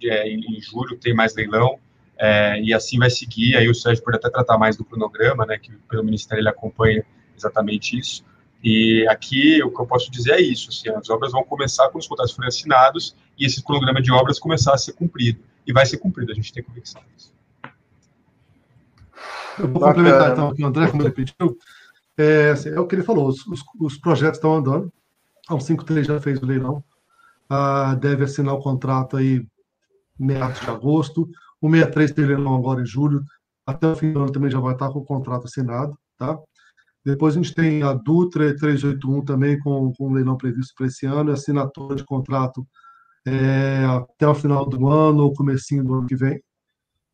é, em, julho tem mais leilão, é, e assim vai seguir, aí o Sérgio pode até tratar mais do cronograma, né, que pelo Ministério ele acompanha exatamente isso, e aqui o que eu posso dizer é isso, assim, as obras vão começar quando os contratos forem assinados e esse cronograma de obras começar a ser cumprido, e vai ser cumprido, a gente tem convicção disso. Eu vou Bacana. complementar então o que o André, como ele pediu, é, assim, é o que ele falou, os, os, os projetos estão andando, a 153 já fez o leilão, ah, deve assinar o contrato aí meados de agosto, o 63 tem leilão agora em julho, até o fim do ano também já vai estar com o contrato assinado, tá? Depois a gente tem a Dutra 381 também com, com leilão previsto para esse ano, assinatura de contrato é, até o final do ano ou comecinho do ano que vem.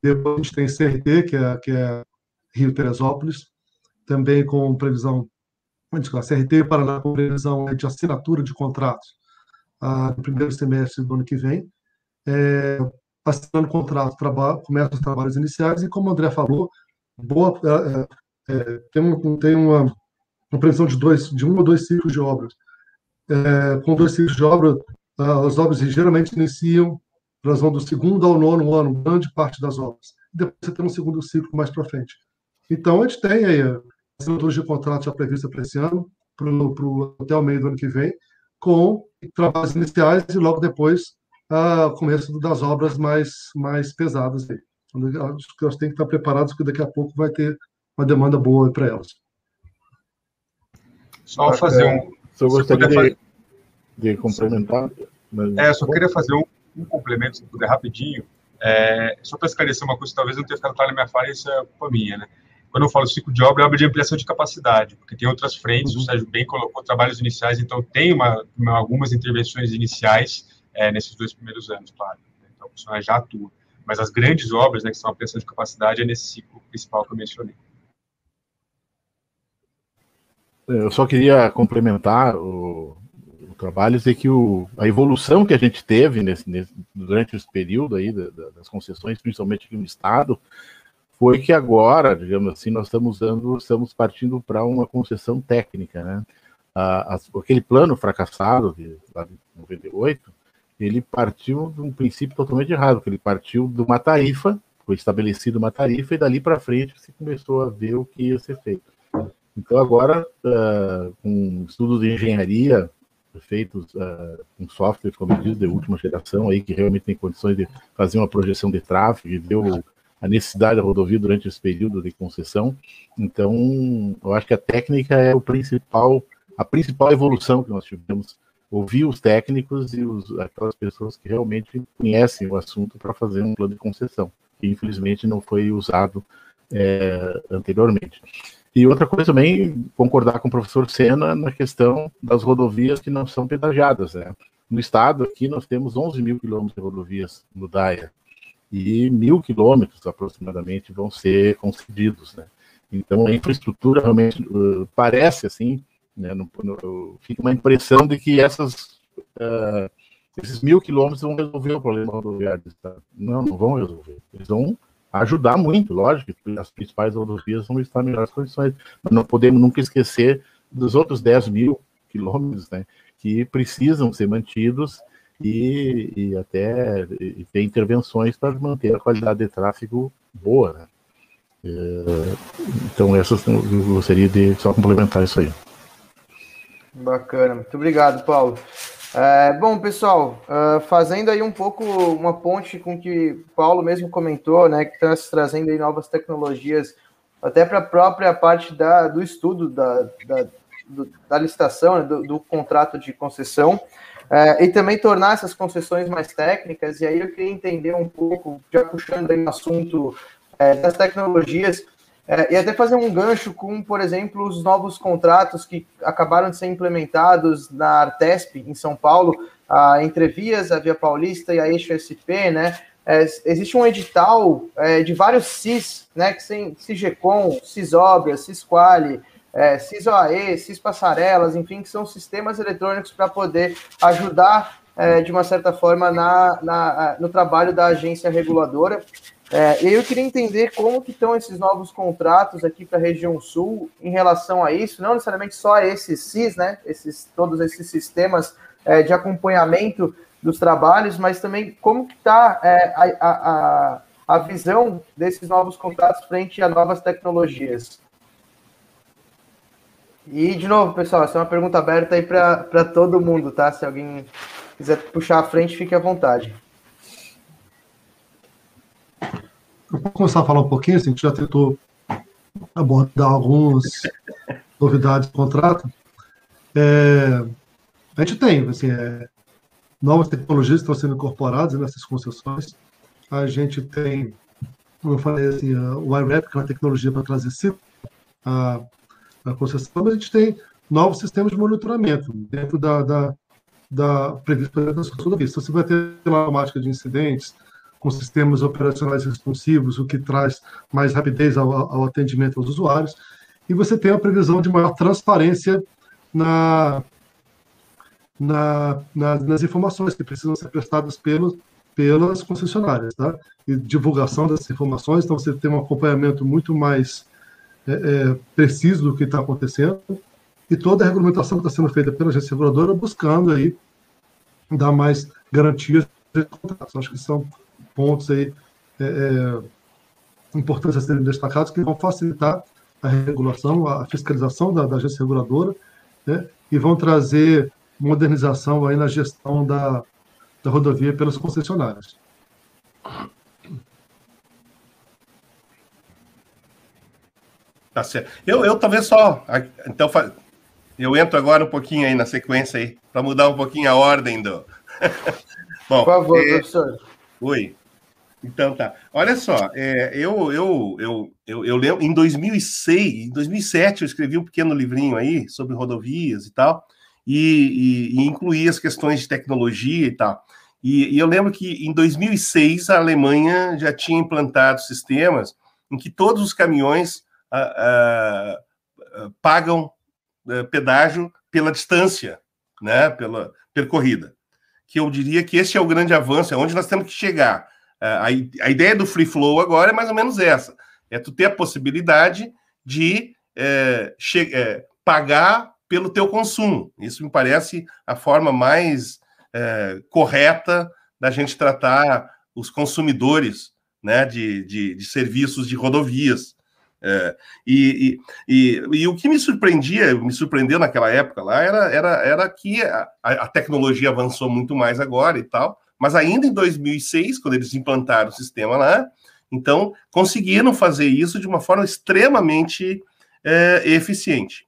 Depois a gente tem CRT, que é, que é Rio Teresópolis, também com previsão, desculpa, CRT Paraná com previsão de assinatura de contratos ah, no primeiro semestre do ano que vem. É, assinando contrato, começa os trabalhos iniciais e, como o André falou, boa, é, é, tem, um, tem uma, uma, previsão de, dois, de um ou dois ciclos de obras. É, com dois ciclos de obra, as obras geralmente iniciam, elas vão do segundo ao nono ano, grande parte das obras. Depois você tem um segundo ciclo mais para frente. Então, a gente tem aí assinaturas de contrato já prevista para esse ano, pro, pro, até o meio do ano que vem, com trabalhos iniciais e logo depois o começo das obras mais, mais pesadas. Aí. Acho que elas têm que estar preparadas, porque daqui a pouco vai ter uma demanda boa para elas. Só fazer um. Só gostaria de, fazer... de complementar. Mas... É, só queria fazer um, um complemento, se puder, rapidinho. É, só para esclarecer uma coisa, talvez não tenha ficado claro na minha fala, isso é culpa minha, né? Quando eu falo ciclo de obra, é obra de ampliação de capacidade, porque tem outras frentes, uhum. o Sérgio bem colocou trabalhos iniciais, então tem uma, uma algumas intervenções iniciais é, nesses dois primeiros anos, claro. Então, o funcionário já atua. Mas as grandes obras, né, que são a ampliação de capacidade, é nesse ciclo principal que eu mencionei. Eu só queria complementar o, o trabalho, dizer que o, a evolução que a gente teve nesse, nesse, durante esse período aí da, da, das concessões, principalmente aqui no Estado, foi que agora, digamos assim, nós estamos dando, estamos partindo para uma concessão técnica, né? Ah, aquele plano fracassado de, lá de 98, ele partiu de um princípio totalmente errado, que ele partiu de uma tarifa, foi estabelecido uma tarifa, e dali para frente se começou a ver o que ia ser feito. Então, agora, uh, com estudos de engenharia feitos uh, com softwares, como diz, de última geração, aí, que realmente tem condições de fazer uma projeção de tráfego e ver o, a necessidade da rodovia durante esse período de concessão. Então, eu acho que a técnica é o principal, a principal evolução que nós tivemos ouvir os técnicos e os, aquelas pessoas que realmente conhecem o assunto para fazer um plano de concessão, que infelizmente não foi usado é, anteriormente. E outra coisa também, concordar com o professor Sena na questão das rodovias que não são pedagiadas. Né? No estado aqui nós temos 11 mil quilômetros de rodovias no DAIA e mil quilômetros aproximadamente vão ser concedidos. Né? Então a infraestrutura realmente uh, parece assim né? No, no, fica uma impressão de que essas, uh, esses mil quilômetros vão resolver o problema rodoviário do Estado. Não, não vão resolver. Eles vão ajudar muito, lógico, as principais rodovias vão estar em melhores condições, mas não podemos nunca esquecer dos outros 10 mil quilômetros né, que precisam ser mantidos e, e até e ter intervenções para manter a qualidade de tráfego boa. Né? É, então, essas eu gostaria de só complementar isso aí. Bacana, muito obrigado, Paulo. É, bom, pessoal, uh, fazendo aí um pouco uma ponte com que Paulo mesmo comentou, né, que está trazendo aí novas tecnologias, até para a própria parte da, do estudo da, da, do, da licitação, né, do, do, contrato de concessão, e também tornar essas concessões mais técnicas, e aí eu queria entender um pouco, já puxando aí o assunto uh, das tecnologias, é, e até fazer um gancho com, por exemplo, os novos contratos que acabaram de ser implementados na Artesp, em São Paulo, a Entrevias, a Via Paulista e a Eixo SP, né? É, existe um edital é, de vários CIS, né? Que tem CIGECOM, CISOBRA, CISQuali, é, CISOAE, CIS Passarelas, enfim, que são sistemas eletrônicos para poder ajudar é, de uma certa forma na, na, no trabalho da agência reguladora. É, eu queria entender como que estão esses novos contratos aqui para a região sul em relação a isso, não necessariamente só esses CIS, né? Esses, todos esses sistemas é, de acompanhamento dos trabalhos, mas também como que está é, a, a, a visão desses novos contratos frente a novas tecnologias. E, de novo, pessoal, essa é uma pergunta aberta aí para todo mundo, tá? Se alguém quiser puxar à frente, fique à vontade. Eu vou começar a falar um pouquinho, assim, a gente já tentou abordar algumas novidades do contrato. É, a gente tem, assim, é, novas tecnologias estão sendo incorporadas nessas concessões. A gente tem, como eu falei, assim, o IRAP, que é uma tecnologia para trazer a, a concessão, mas a gente tem novos sistemas de monitoramento dentro da, da, da prevista da sua vista. Então, você vai ter a automática de incidentes, com sistemas operacionais responsivos, o que traz mais rapidez ao, ao atendimento aos usuários, e você tem a previsão de maior transparência na, na, na, nas informações que precisam ser prestadas pelos, pelas concessionárias, tá? E divulgação dessas informações, então você tem um acompanhamento muito mais é, é, preciso do que está acontecendo, e toda a regulamentação que está sendo feita pela agência reguladora buscando aí dar mais garantias de. Acho que são pontos aí é, é, importantes a serem destacados que vão facilitar a regulação, a fiscalização da, da agência reguladora, né, e vão trazer modernização aí na gestão da, da rodovia pelas concessionárias. Tá certo. Eu, eu talvez só. Então, eu entro agora um pouquinho aí na sequência aí, para mudar um pouquinho a ordem do. Bom, Por favor, é... professor. Oi. Então tá. Olha só, é, eu, eu, eu, eu, eu lembro, em 2006, em 2007, eu escrevi um pequeno livrinho aí sobre rodovias e tal, e, e, e incluí as questões de tecnologia e tal. E, e, eu lembro que em 2006 a Alemanha já tinha implantado sistemas em que todos os caminhões pagam eh, pedágio pela distância, né, pela percorrida. Que eu diria que esse é o grande avanço, é onde nós temos que chegar a, a ideia do free flow agora é mais ou menos essa: é tu ter a possibilidade de é, pagar pelo teu consumo. Isso me parece a forma mais correta da gente tratar os consumidores né, de, de, de serviços de rodovias. É, e, e, e, e, o que me surpreendia, me surpreendeu naquela época lá, era, era, era que a, a tecnologia avançou muito mais agora e tal, mas ainda em 2006, quando eles implantaram o sistema lá, então conseguiram fazer isso de uma forma extremamente é, eficiente.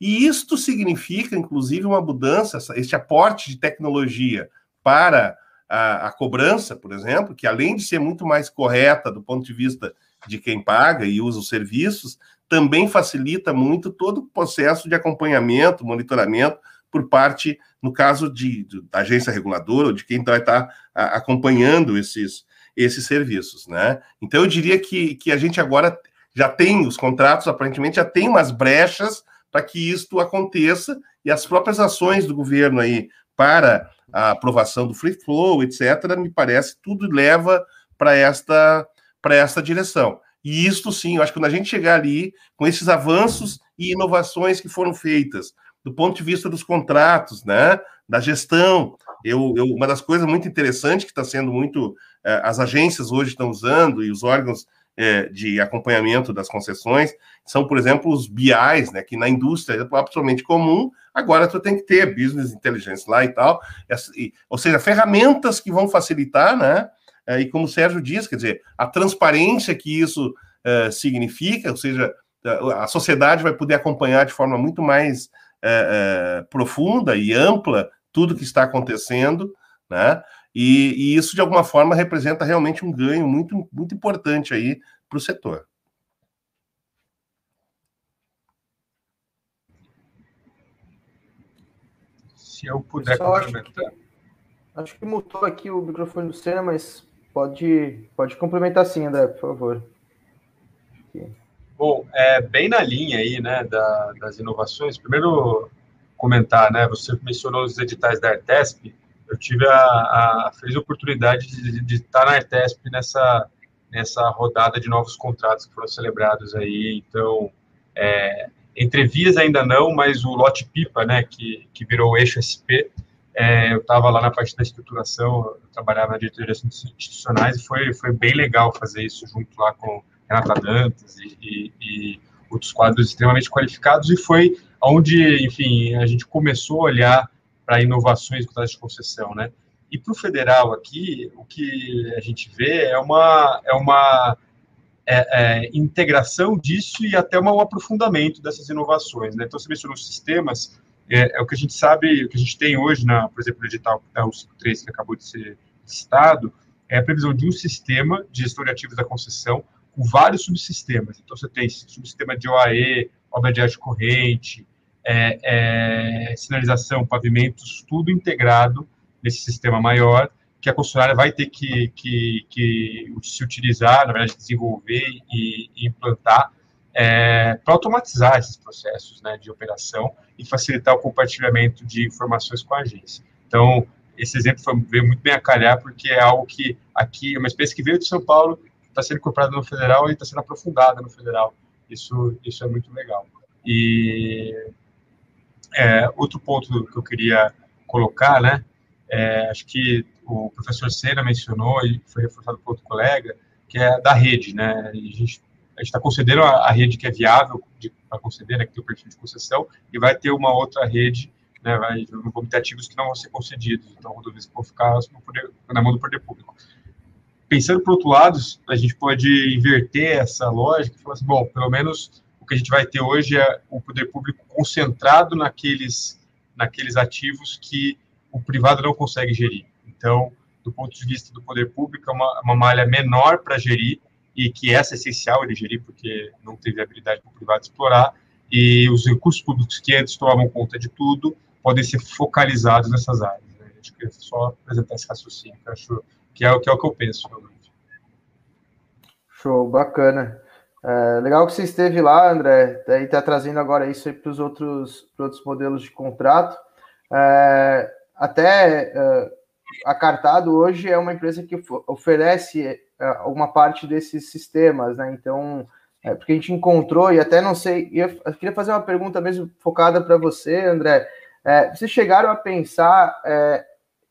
E isto significa, inclusive, uma mudança, este aporte de tecnologia para a, a, cobrança, por exemplo, que além de ser muito mais correta do ponto de vista de quem paga e usa os serviços, também facilita muito todo o processo de acompanhamento, monitoramento por parte, no caso de, de da agência reguladora ou de quem vai estar a, acompanhando esses, esses serviços, né? Então eu diria que, que a gente agora já tem os contratos, aparentemente já tem umas brechas para que isto aconteça e as próprias ações do governo aí para a aprovação do free flow, etc., me parece tudo leva para esta para esta direção. E isto sim, eu acho que quando a gente chegar ali com esses avanços e inovações que foram feitas, do ponto de vista dos contratos, né, da gestão. Eu, eu uma das coisas muito interessantes que está sendo muito eh, as agências hoje estão usando e os órgãos eh, de acompanhamento das concessões são, por exemplo, os BIs, né, que na indústria é absolutamente comum. Agora tu tem que ter business intelligence lá e tal, e, ou seja, ferramentas que vão facilitar, né? Eh, e como o Sérgio diz, quer dizer, a transparência que isso significa, ou seja, a sociedade vai poder acompanhar de forma muito mais é, é, profunda e ampla tudo que está acontecendo, né? E, e, isso, de alguma forma, representa realmente um ganho muito, muito importante aí para o setor. Se eu puder complementar. Acho que, acho que mutou aqui o microfone do Senna, mas pode, pode complementar sim, André, por favor. Bom, é bem na linha aí, né, da, das inovações. Primeiro, comentar, né, você mencionou os editais da Artesp. Eu tive a, a feliz oportunidade de, de, estar na Artesp nessa nessa rodada de novos contratos que foram celebrados aí. Então, é, entrevias ainda não, mas o lote pipa, né, que, que virou o eixo SP, é, eu estava lá na parte da estruturação, trabalhava na diretoria de institucionais e foi, foi bem legal fazer isso junto lá com Renata Dantas e, e, e outros quadros extremamente qualificados e foi onde, enfim, a gente começou a olhar para inovações com de concessão, né? E para o federal aqui, o que a gente vê é uma, é uma é, é, integração disso e até um aprofundamento dessas inovações. Né? Então, você mencionou sistemas, é, é, o que a gente sabe, o que a gente tem hoje, na, por exemplo, no edital da U53, que acabou de ser citado, é a previsão de um sistema de gestão de ativos da concessão com vários subsistemas. Então, você tem subsistema de OAE, obra de arte corrente, é, é, sinalização, pavimentos, tudo integrado nesse sistema maior, que a concessionária vai ter que, que, que se utilizar, na verdade, desenvolver e, e implantar é, para automatizar esses processos né, de operação e facilitar o compartilhamento de informações com a agência. Então, esse exemplo foi, veio muito bem a calhar, porque é algo que aqui, é uma espécie que veio de São Paulo, está sendo incorporada no federal e está sendo aprofundada no federal. Isso, isso é muito legal. E é, outro ponto que eu queria colocar, né, é, acho que o professor Sena mencionou e foi reforçado por outro colega, que é da rede, né? a gente está concedendo a, a, rede que é viável para conceder, né, que tem o perfil de concessão, e vai ter uma outra rede, né, vai, ter ativos que não vão ser concedidos, então rodovias vão ficar poder, na mão do poder público. Pensando por outro lado, a gente pode inverter essa lógica e falar assim, bom, pelo menos o que a gente vai ter hoje é o poder público concentrado naqueles, naqueles ativos que o privado não consegue gerir. Então, do ponto de vista do poder público, é uma, uma malha menor para gerir e que essa é essencial ele gerir porque não teve habilidade para o privado explorar e os recursos públicos que antes tomavam conta de tudo podem ser focalizados nessas áreas. Né? Acho que é só apresentar esse raciocínio, que, acho que é, que é o que eu penso. Realmente. Show, bacana. É, legal que você esteve lá, André, e está trazendo agora isso para os outros, outros modelos de contrato. É, até uh, a Cartado hoje é uma empresa que oferece uh, uma parte desses sistemas, né? Então, é, porque a gente encontrou, e até não sei, eu, eu queria fazer uma pergunta mesmo focada para você, André. É, vocês chegaram a pensar é,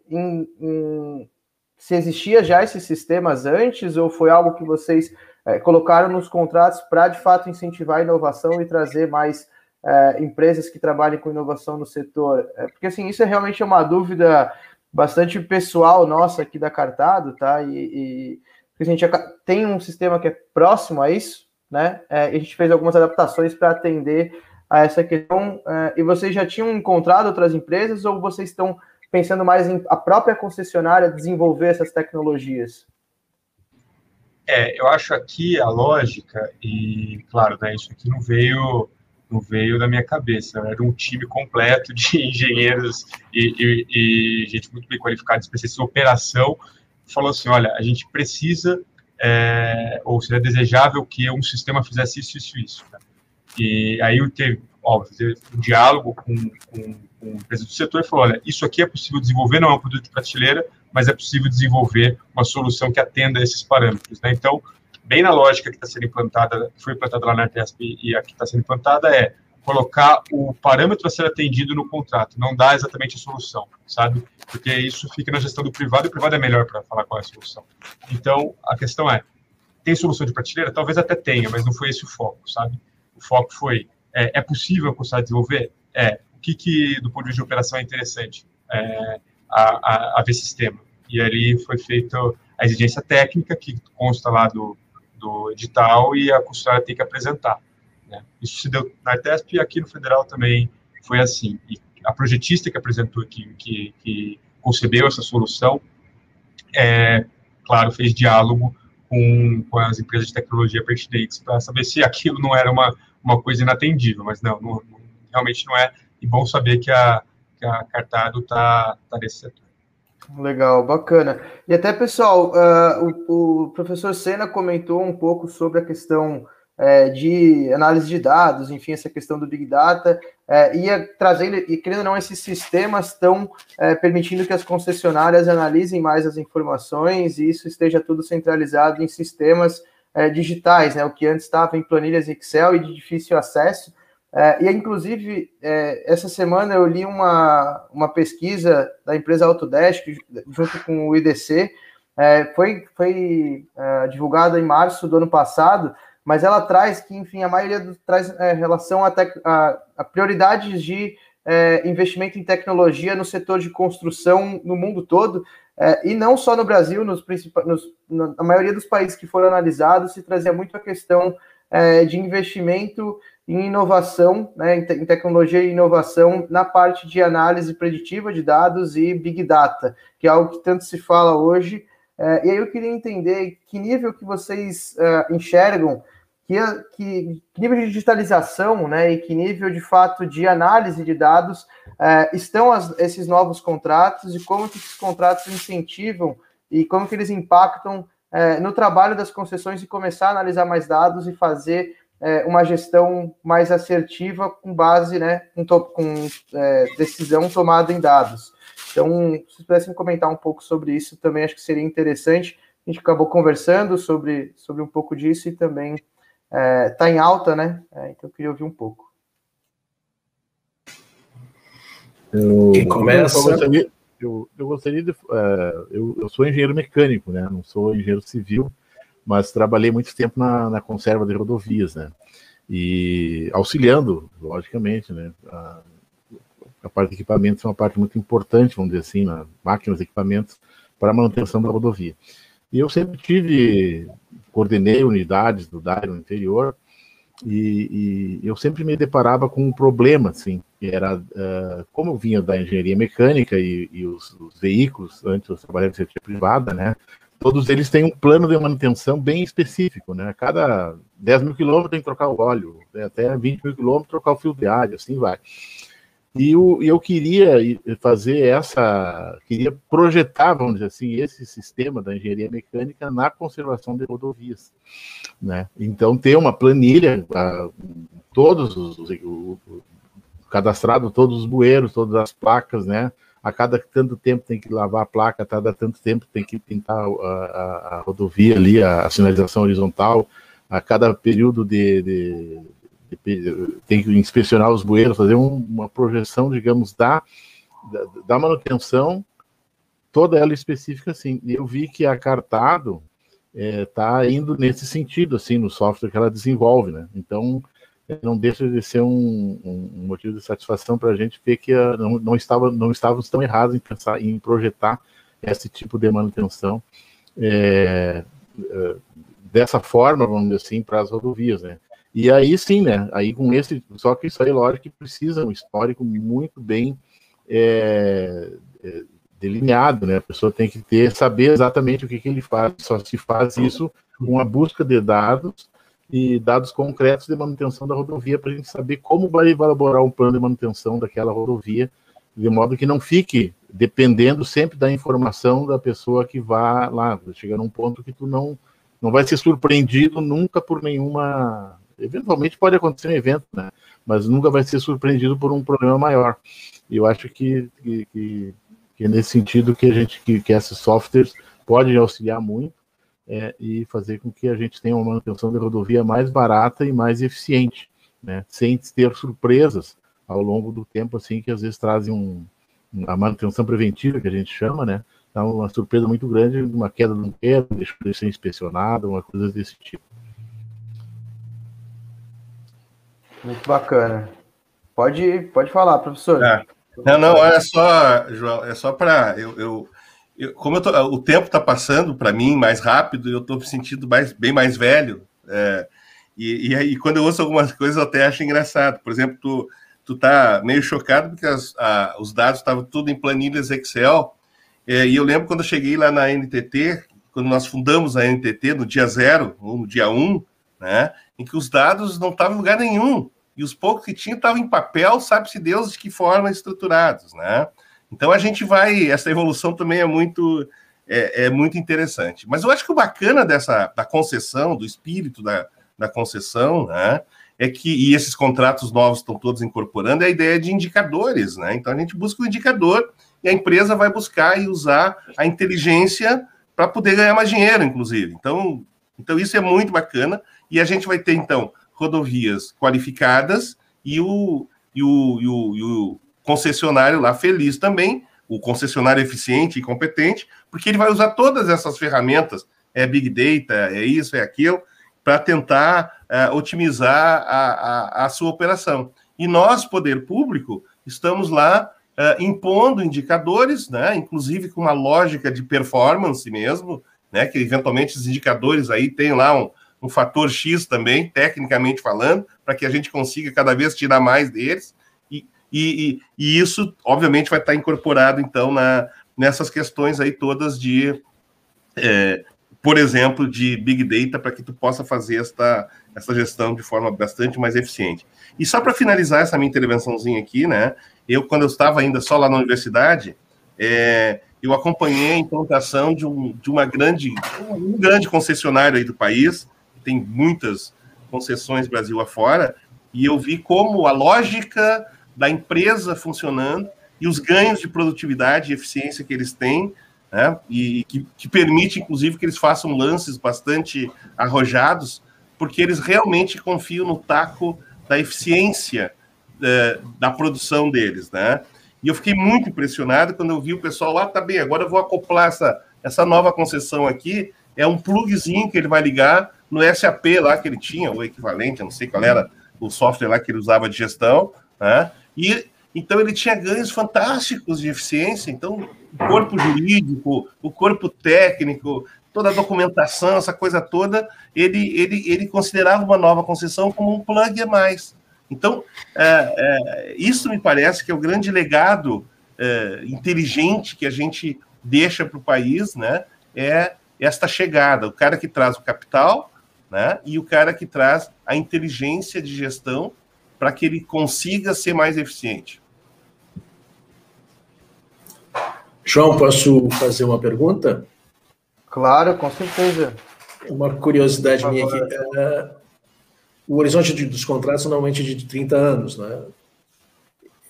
em, em, se existia já esses sistemas antes, ou foi algo que vocês é, colocaram nos contratos para de fato incentivar a inovação e trazer mais é, empresas que trabalhem com inovação no setor? É, porque assim, isso é realmente uma dúvida bastante pessoal nossa aqui da Cartado, tá? E, e a gente tem um sistema que é próximo a isso, né? É, a gente fez algumas adaptações para atender a essa questão. É, e vocês já tinham encontrado outras empresas ou vocês estão pensando mais em a própria concessionária desenvolver essas tecnologias? É, eu acho aqui a lógica, e claro, né, isso aqui não veio não veio da minha cabeça. Era um time completo de engenheiros e, e, e gente muito bem qualificada, especialista em operação, falou assim, olha, a gente precisa, é, ou seria desejável que um sistema fizesse isso, isso, isso. E aí teve, óbvio, um diálogo com, com, com empresa do setor e falou, olha, isso aqui é possível desenvolver, não é um produto de prateleira, mas é possível desenvolver uma solução que atenda esses parâmetros. Né? Então, bem na lógica que está sendo implantada, foi implantada lá na Artesp e a que está sendo implantada, é colocar o parâmetro a ser atendido no contrato, não dá exatamente a solução, sabe? Porque isso fica na gestão do privado e o privado é melhor para falar qual é a solução. Então, a questão é, tem solução de prateleira? Talvez até tenha, mas não foi esse o foco, sabe? O foco foi, é, é possível começar a desenvolver? É. O que, que, do ponto de vista de operação, é interessante é, a, a, a ver sistema? E ali foi feita a exigência técnica, que consta lá do, do edital e a concessionária tem que apresentar. Né? Isso se deu na Artesp e aqui no Federal também foi assim. E a projetista que apresentou aqui, que, que concebeu essa solução, é, claro, fez diálogo com, com as empresas de tecnologia pertinentes para saber se aquilo não era uma, uma coisa inatendível, mas não, não realmente não é. E bom saber que a, que a Cartado está tá nesse setor. Legal, bacana. E até, pessoal, uh, o, o, professor Sena comentou um pouco sobre a questão é, de análise de dados, enfim, essa questão do Big Data, é, ia trazendo, e querendo ou não, esses sistemas estão é, permitindo que as concessionárias analisem mais as informações e isso esteja tudo centralizado em sistemas é, digitais, né, o que antes estava em planilhas Excel e de difícil acesso. É, e, inclusive, é, essa semana eu li uma, uma pesquisa da empresa Autodesk, junto com o IDC, foi, foi divulgada em março do ano passado, mas ela traz que, enfim, a maioria do, traz é, relação a, a, a, prioridades de é, investimento em tecnologia no setor de construção no mundo todo, é, e não só no Brasil, nos nos, na maioria dos países que foram analisados, se trazia muito a questão é, de investimento em inovação, né, em, te, em tecnologia e inovação na parte de análise preditiva de dados e Big Data, que é algo que tanto se fala hoje, é, e aí eu queria entender que nível que vocês uh, enxergam, que, que, que, nível de digitalização né, e que nível de fato de análise de dados uh, estão as, esses novos contratos e como que esses contratos incentivam e como que eles impactam uh, no trabalho das concessões e começar a analisar mais dados e fazer uma gestão mais assertiva com base né, com, to, com decisão tomada em dados. Então, se vocês pudessem comentar um pouco sobre isso, também acho que seria interessante. A gente acabou conversando sobre, sobre um pouco disso e também está é, tá em alta, né? É, então, eu queria ouvir um pouco. Eu, Quem começa? Eu gostaria, eu, eu gostaria de. Uh, eu, eu, sou engenheiro mecânico, né? Não sou engenheiro civil, mas trabalhei muito tempo na, na conserva de rodovias, né? E auxiliando, logicamente, né? A, a parte de equipamentos é uma parte muito importante, vamos dizer assim, na máquinas equipamentos para a manutenção da rodovia. E eu sempre tive, coordenei unidades do DAI no interior, e, e, eu sempre me deparava com um problema, assim, que era, uh, como eu vinha da engenharia mecânica e, e os, os, veículos, antes eu trabalhava em setor privada, né, todos eles têm um plano de manutenção bem específico, né, cada 10 mil quilômetros tem que trocar o óleo, né, até 20 mil quilômetros trocar o fio de ar, assim vai. E eu, eu queria fazer essa, queria projetar, vamos dizer assim, esse sistema da engenharia mecânica na conservação de rodovias. Né? Então, ter uma planilha, todos os, o, cadastrado todos os bueiros, todas as placas, né? A cada tanto tempo tem que lavar a placa, a cada tanto tempo tem que pintar a, a, a rodovia ali, a, a, sinalização horizontal, a cada período de, de tem que inspecionar os bueiros, fazer um, uma projeção, digamos, da, da, da, manutenção, toda ela específica, assim. Eu vi que a Cartado está é, indo nesse sentido, assim, no software que ela desenvolve, né? Então, não deixa de ser um, um motivo de satisfação para a gente ver que a, não, não, estava, não estávamos tão errados em pensar em projetar esse tipo de manutenção é, é dessa forma, vamos dizer assim, para as rodovias, né? E aí sim, né? Aí com esse, só que isso aí, lógico, que precisa um histórico muito bem é, delineado, né? A pessoa tem que ter, saber exatamente o que, que ele faz. Só se faz isso com a busca de dados e dados concretos de manutenção da rodovia para a gente saber como vai elaborar um plano de manutenção daquela rodovia, de modo que não fique dependendo sempre da informação da pessoa que vá lá. Chega num ponto que tu não não vai ser surpreendido nunca por nenhuma Eventualmente pode acontecer um evento, né? Mas nunca vai ser surpreendido por um problema maior. E eu acho que, que, que, que é nesse sentido que a gente, que, que esses softwares podem auxiliar muito é, e fazer com que a gente tenha uma manutenção de rodovia mais barata e mais eficiente, né? Sem ter surpresas ao longo do tempo, assim, que às vezes trazem um, a manutenção preventiva, que a gente chama, né? Dá uma surpresa muito grande, uma queda de um pé, deixa de ser inspecionado, uma coisa desse tipo. Muito bacana. Pode, pode falar, professor. É. Não, não, olha só, João, é só para eu, eu, eu, como eu tô, o tempo está passando para mim mais rápido, eu estou me sentindo mais, bem mais velho. É, e, quando eu ouço algumas coisas, eu até acho engraçado. Por exemplo, tu, tu tá meio chocado porque as, a, os dados estavam tudo em planilhas Excel. É, e eu lembro quando eu cheguei lá na NTT, quando nós fundamos a NTT no dia zero, ou no dia um, né? Em que os dados não estavam em lugar nenhum. E os poucos que tinham estavam em papel, sabe-se Deus de que forma estruturados, né? Então a gente vai. Essa evolução também é muito. É, é, muito interessante. Mas eu acho que o bacana dessa da concessão, do espírito da, da concessão, né? É que, e esses contratos novos estão todos incorporando, é a ideia de indicadores, né? Então a gente busca o um indicador e a empresa vai buscar e usar a inteligência para poder ganhar mais dinheiro, inclusive. Então, então isso é muito bacana. E a gente vai ter, então, rodovias qualificadas e o, e o, e o, e o concessionário lá feliz também, o concessionário eficiente e competente, porque ele vai usar todas essas ferramentas, é Big Data, é isso, é aquilo, para tentar é, otimizar a, a, a, sua operação. E nós, poder público, estamos lá é, impondo indicadores, né, inclusive com uma lógica de performance mesmo, né, que eventualmente os indicadores aí tem lá um, um fator X também, tecnicamente falando, para que a gente consiga cada vez tirar mais deles. E, e, e isso, obviamente, vai estar incorporado, então, na, nessas questões aí todas de, é, por exemplo, de Big Data, para que tu possa fazer esta, essa gestão de forma bastante mais eficiente. E só para finalizar essa minha intervençãozinha aqui, né? Eu, quando eu estava ainda só lá na universidade, é, eu acompanhei a implantação de, um, de uma grande, um grande concessionário aí do país, tem muitas concessões Brasil afora, e eu vi como a lógica da empresa funcionando e os ganhos de produtividade e eficiência que eles têm, né, e que, que permite, inclusive, que eles façam lances bastante arrojados, porque eles realmente confiam no taco da eficiência é, da produção deles, né? E eu fiquei muito impressionado quando eu vi o pessoal lá, tá bem, agora eu vou acoplar essa, essa nova concessão aqui, é um plugzinho que ele vai ligar no SAP lá que ele tinha, o equivalente, eu não sei qual era o software lá que ele usava de gestão, né? E então ele tinha ganhos fantásticos de eficiência. Então, o corpo jurídico, o corpo técnico, toda a documentação, essa coisa toda, ele, ele, ele considerava uma nova concessão como um plug a mais. Então, é, é, isso me parece que é o grande legado é, inteligente que a gente deixa para o país, né? É esta chegada, o cara que traz o capital, né? E o cara que traz a inteligência de gestão para que ele consiga ser mais eficiente. João, posso fazer uma pergunta? Claro, com certeza. Uma curiosidade minha aqui. É, o horizonte de, dos contratos normalmente é de 30 anos, né?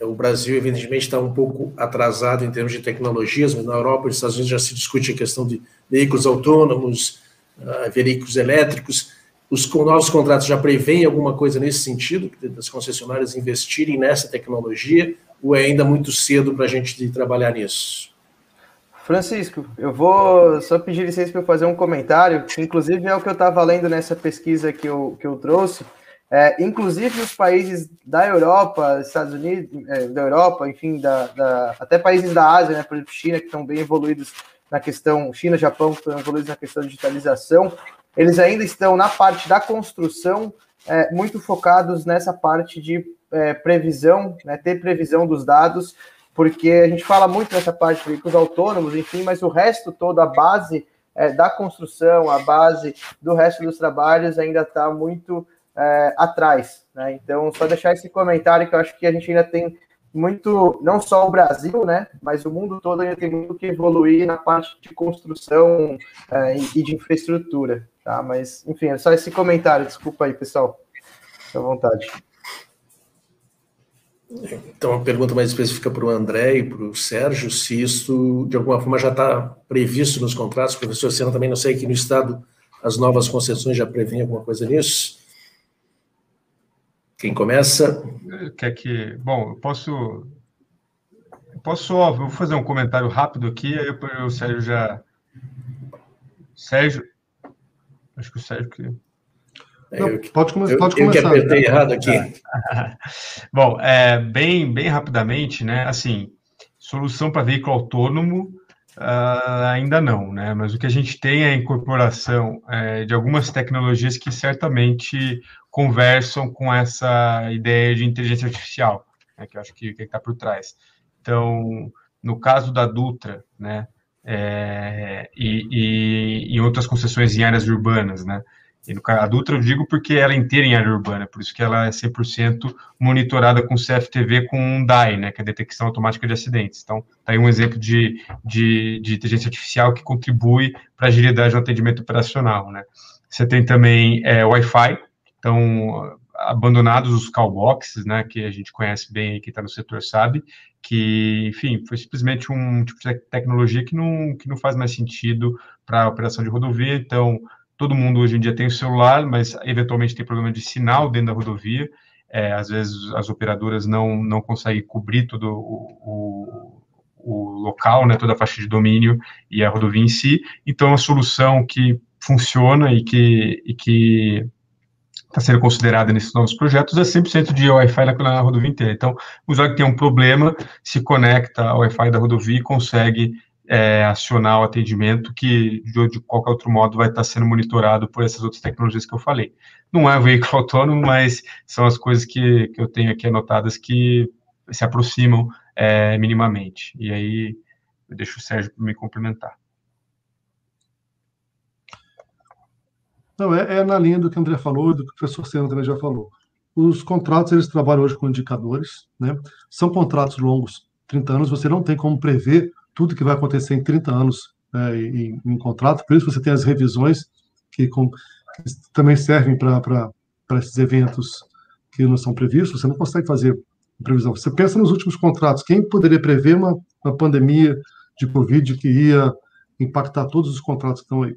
O Brasil, evidentemente, está um pouco atrasado em termos de tecnologias, mas na Europa e nos Estados Unidos já se discute a questão de veículos autônomos, uh, veículos elétricos. Os novos contratos já prevêem alguma coisa nesse sentido, das concessionárias investirem nessa tecnologia, ou é ainda muito cedo para a gente trabalhar nisso? Francisco, eu vou só pedir licença para fazer um comentário, que inclusive é o que eu estava lendo nessa pesquisa que eu, que eu trouxe. É, inclusive os países da Europa, Estados Unidos, é, da Europa, enfim, da, da, até países da Ásia, né, por exemplo, China, que estão bem evoluídos na questão, China, Japão, que estão evoluídos na questão de digitalização, eles ainda estão na parte da construção é, muito focados nessa parte de é, previsão, né, ter previsão dos dados, porque a gente fala muito nessa parte de veículos autônomos, enfim, mas o resto todo, a base é, da construção, a base do resto dos trabalhos ainda está muito é, atrás. Né? Então, só deixar esse comentário que eu acho que a gente ainda tem muito, não só o Brasil, né, mas o mundo todo ainda tem muito que evoluir na parte de construção é, e de infraestrutura, tá? Mas, enfim, é só esse comentário, desculpa aí, pessoal. À vontade. Então, uma pergunta mais específica para o André e para o Sérgio, se isso, de alguma forma, já está previsto nos contratos. Professor Sena, também não sei que no Estado as novas concessões já prevêem alguma coisa nisso. Quem começa? Quer que. Bom, eu posso. Eu posso só. Vou fazer um comentário rápido aqui, aí o Sérgio já. Sérgio. Acho que o Sérgio que. Não, eu, pode, come pode eu, começar. Eu que apertei né? errado aqui. Bom, é, bem, bem rapidamente, né? Assim, solução para veículo autônomo uh, ainda não, né? Mas o que a gente tem é a incorporação é, de algumas tecnologias que certamente conversam com essa ideia de inteligência artificial, né, que eu acho que está por trás. Então, no caso da Dutra, né, é, e, e, e, outras concessões em áreas urbanas, né, e no, a Dutra eu digo porque ela é inteira em área urbana, por isso que ela é 100% monitorada com CFTV com um DAI, né, que é a detecção automática de acidentes. Então, está aí um exemplo de, de, de inteligência artificial que contribui para a agilidade no atendimento operacional, né. Você tem também é, Wi-Fi, Então, abandonados os callboxes, né, que a gente conhece bem, quem está no setor sabe, que, enfim, foi simplesmente um tipo de tecnologia que não, que não faz mais sentido para a operação de rodovia. Então, todo mundo hoje em dia tem o celular, mas eventualmente tem problema de sinal dentro da rodovia. É, às vezes as operadoras não, não conseguem cobrir todo o, o, o local, né, toda a faixa de domínio e a rodovia em si. Então, é uma solução que funciona e que, e que está sendo considerada nesses novos projetos é 100% de Wi-Fi na rodovia inteira. Então, o usuário que tem um problema se conecta ao Wi-Fi da rodovia e consegue é, acionar o atendimento que, de, de, qualquer outro modo, vai estar sendo monitorado por essas outras tecnologias que eu falei. Não é um veículo autônomo, mas são as coisas que, que eu tenho aqui anotadas que se aproximam é, minimamente. E aí, eu deixo o Sérgio me complementar. Não, é, é, na linha do que o André falou e do que o professor Senna também já falou. Os contratos, eles trabalham hoje com indicadores, né? São contratos longos, 30 anos, você não tem como prever tudo que vai acontecer em 30 anos né, em, em, contrato, por isso você tem as revisões que, com, que também servem para esses eventos que não são previstos, você não consegue fazer previsão. Você pensa nos últimos contratos, quem poderia prever uma, uma pandemia de Covid que ia impactar todos os contratos que estão aí?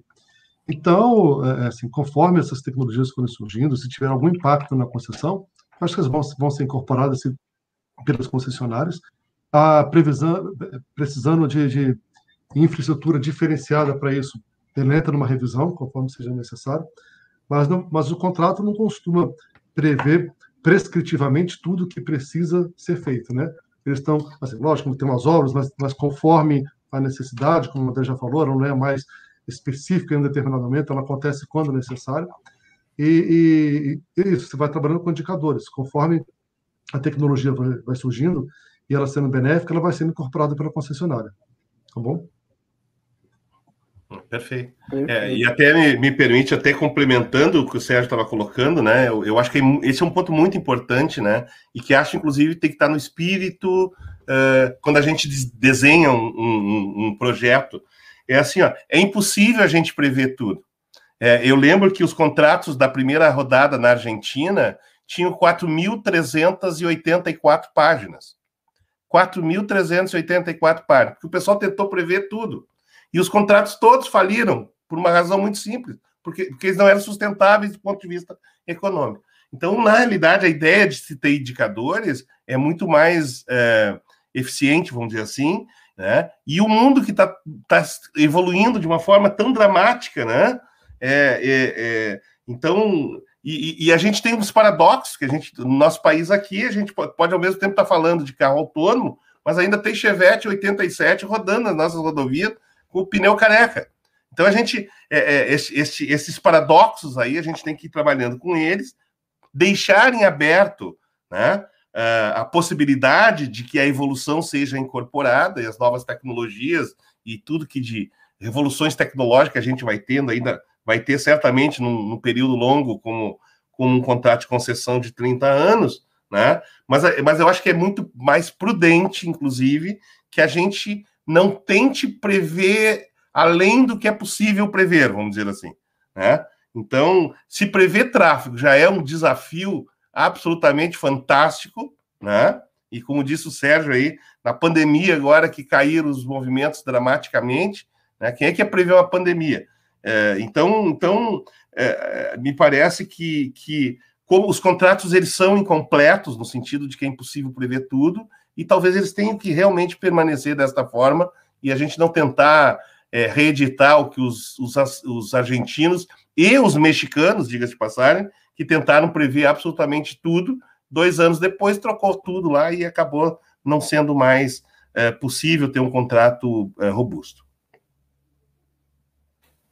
Então, é, é, assim, conforme essas tecnologias forem surgindo, se tiver algum impacto na concessão, acho que elas vão, vão ser incorporadas pelas concessionárias, a previsão, precisando de, de infraestrutura diferenciada para isso, ele entra numa revisão, conforme seja necessário, mas, não, mas o contrato não costuma prever prescritivamente tudo que precisa ser feito, né? Eles estão, assim, lógico, tem umas obras, mas, mas conforme a necessidade, como o André já falou, não é mais específica em um determinado momento, ela acontece quando necessário. E, e, e isso, você vai trabalhando com indicadores. Conforme a tecnologia vai, vai, surgindo e ela sendo benéfica, ela vai sendo incorporada pela concessionária. Tá bom? Perfeito. Perfeito. É, e até me, me, permite, até complementando o que o Sérgio estava colocando, né? Eu, eu, acho que esse é um ponto muito importante, né? E que acho, inclusive, tem que estar no espírito uh, quando a gente desenha um, um, um projeto é assim, ó, é impossível a gente prever tudo. É, eu lembro que os contratos da primeira rodada na Argentina tinham 4.384 páginas. 4.384 páginas, porque o pessoal tentou prever tudo. E os contratos todos faliram, por uma razão muito simples, porque, porque eles não eram sustentáveis do ponto de vista econômico. Então, na realidade, a ideia de se ter indicadores é muito mais é, eficiente, vamos dizer assim, né? E o mundo que está tá evoluindo de uma forma tão dramática, né? É, é, é, então, e, e, a gente tem uns paradoxos que a gente, no nosso país aqui, a gente pode, ao mesmo tempo estar tá falando de carro autônomo, mas ainda tem Chevette 87 rodando nas nossas rodovias com o pneu careca. Então a gente, é, é, esse, esse, esses paradoxos aí, a gente tem que ir trabalhando com eles, deixarem aberto, né? uh, a possibilidade de que a evolução seja incorporada e as novas tecnologias e tudo que de revoluções tecnológicas a gente vai tendo ainda, vai ter certamente num, num período longo, como, como um contrato de concessão de 30 anos, né? Mas, mas eu acho que é muito mais prudente, inclusive, que a gente não tente prever além do que é possível prever, vamos dizer assim, né? Então, se prever tráfego já é um desafio absolutamente fantástico, né? E como disse o Sérgio aí, na pandemia agora que caíram os movimentos dramaticamente, né? Quem é que ia prever uma pandemia? É, então, então é, me parece que, que como os contratos eles são incompletos no sentido de que é impossível prever tudo e talvez eles tenham que realmente permanecer desta forma e a gente não tentar é, reeditar o que os, os, os argentinos e os mexicanos, diga-se de passagem, que tentaram prever absolutamente tudo. Dois anos depois, trocou tudo lá e acabou não sendo mais é, possível ter um contrato é, robusto.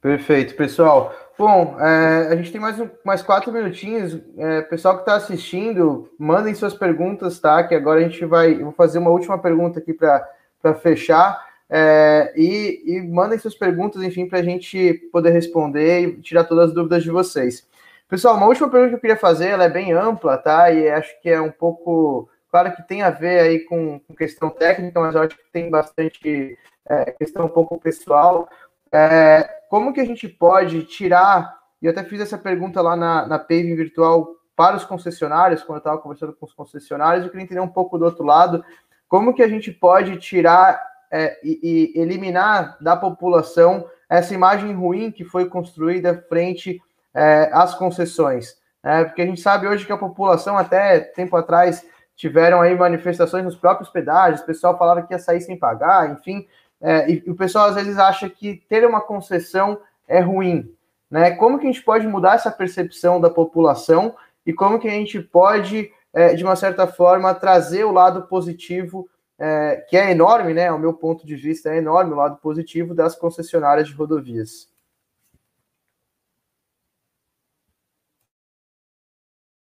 Perfeito, pessoal. Bom, é, a gente tem mais, um, mais quatro minutinhos. É, pessoal que está assistindo, mandem suas perguntas, tá? Que agora a gente vai. Vou fazer uma última pergunta aqui para fechar. É, e, e mandem suas perguntas, enfim, para a gente poder responder e tirar todas as dúvidas de vocês. Pessoal, uma última pergunta que eu queria fazer, ela é bem ampla, tá? E acho que é um pouco, claro que tem a ver aí com, com questão técnica, mas eu acho que tem bastante é, questão um pouco pessoal. É, como que a gente pode tirar e eu até fiz essa pergunta lá na, na Paving Virtual para os concessionários, quando eu estava conversando com os concessionários, eu queria entender um pouco do outro lado, como que a gente pode tirar é, e, e, eliminar da população essa imagem ruim que foi construída frente é, às concessões. É, porque a gente sabe hoje que a população, até tempo atrás, tiveram aí manifestações nos próprios pedágios, o pessoal falava que ia sair sem pagar, enfim, é, e o pessoal às vezes acha que ter uma concessão é ruim. Né? Como que a gente pode mudar essa percepção da população e como que a gente pode, é, de uma certa forma, trazer o lado positivo, é, que é enorme, né? Ao meu ponto de vista, é enorme o lado positivo das concessionárias de rodovias.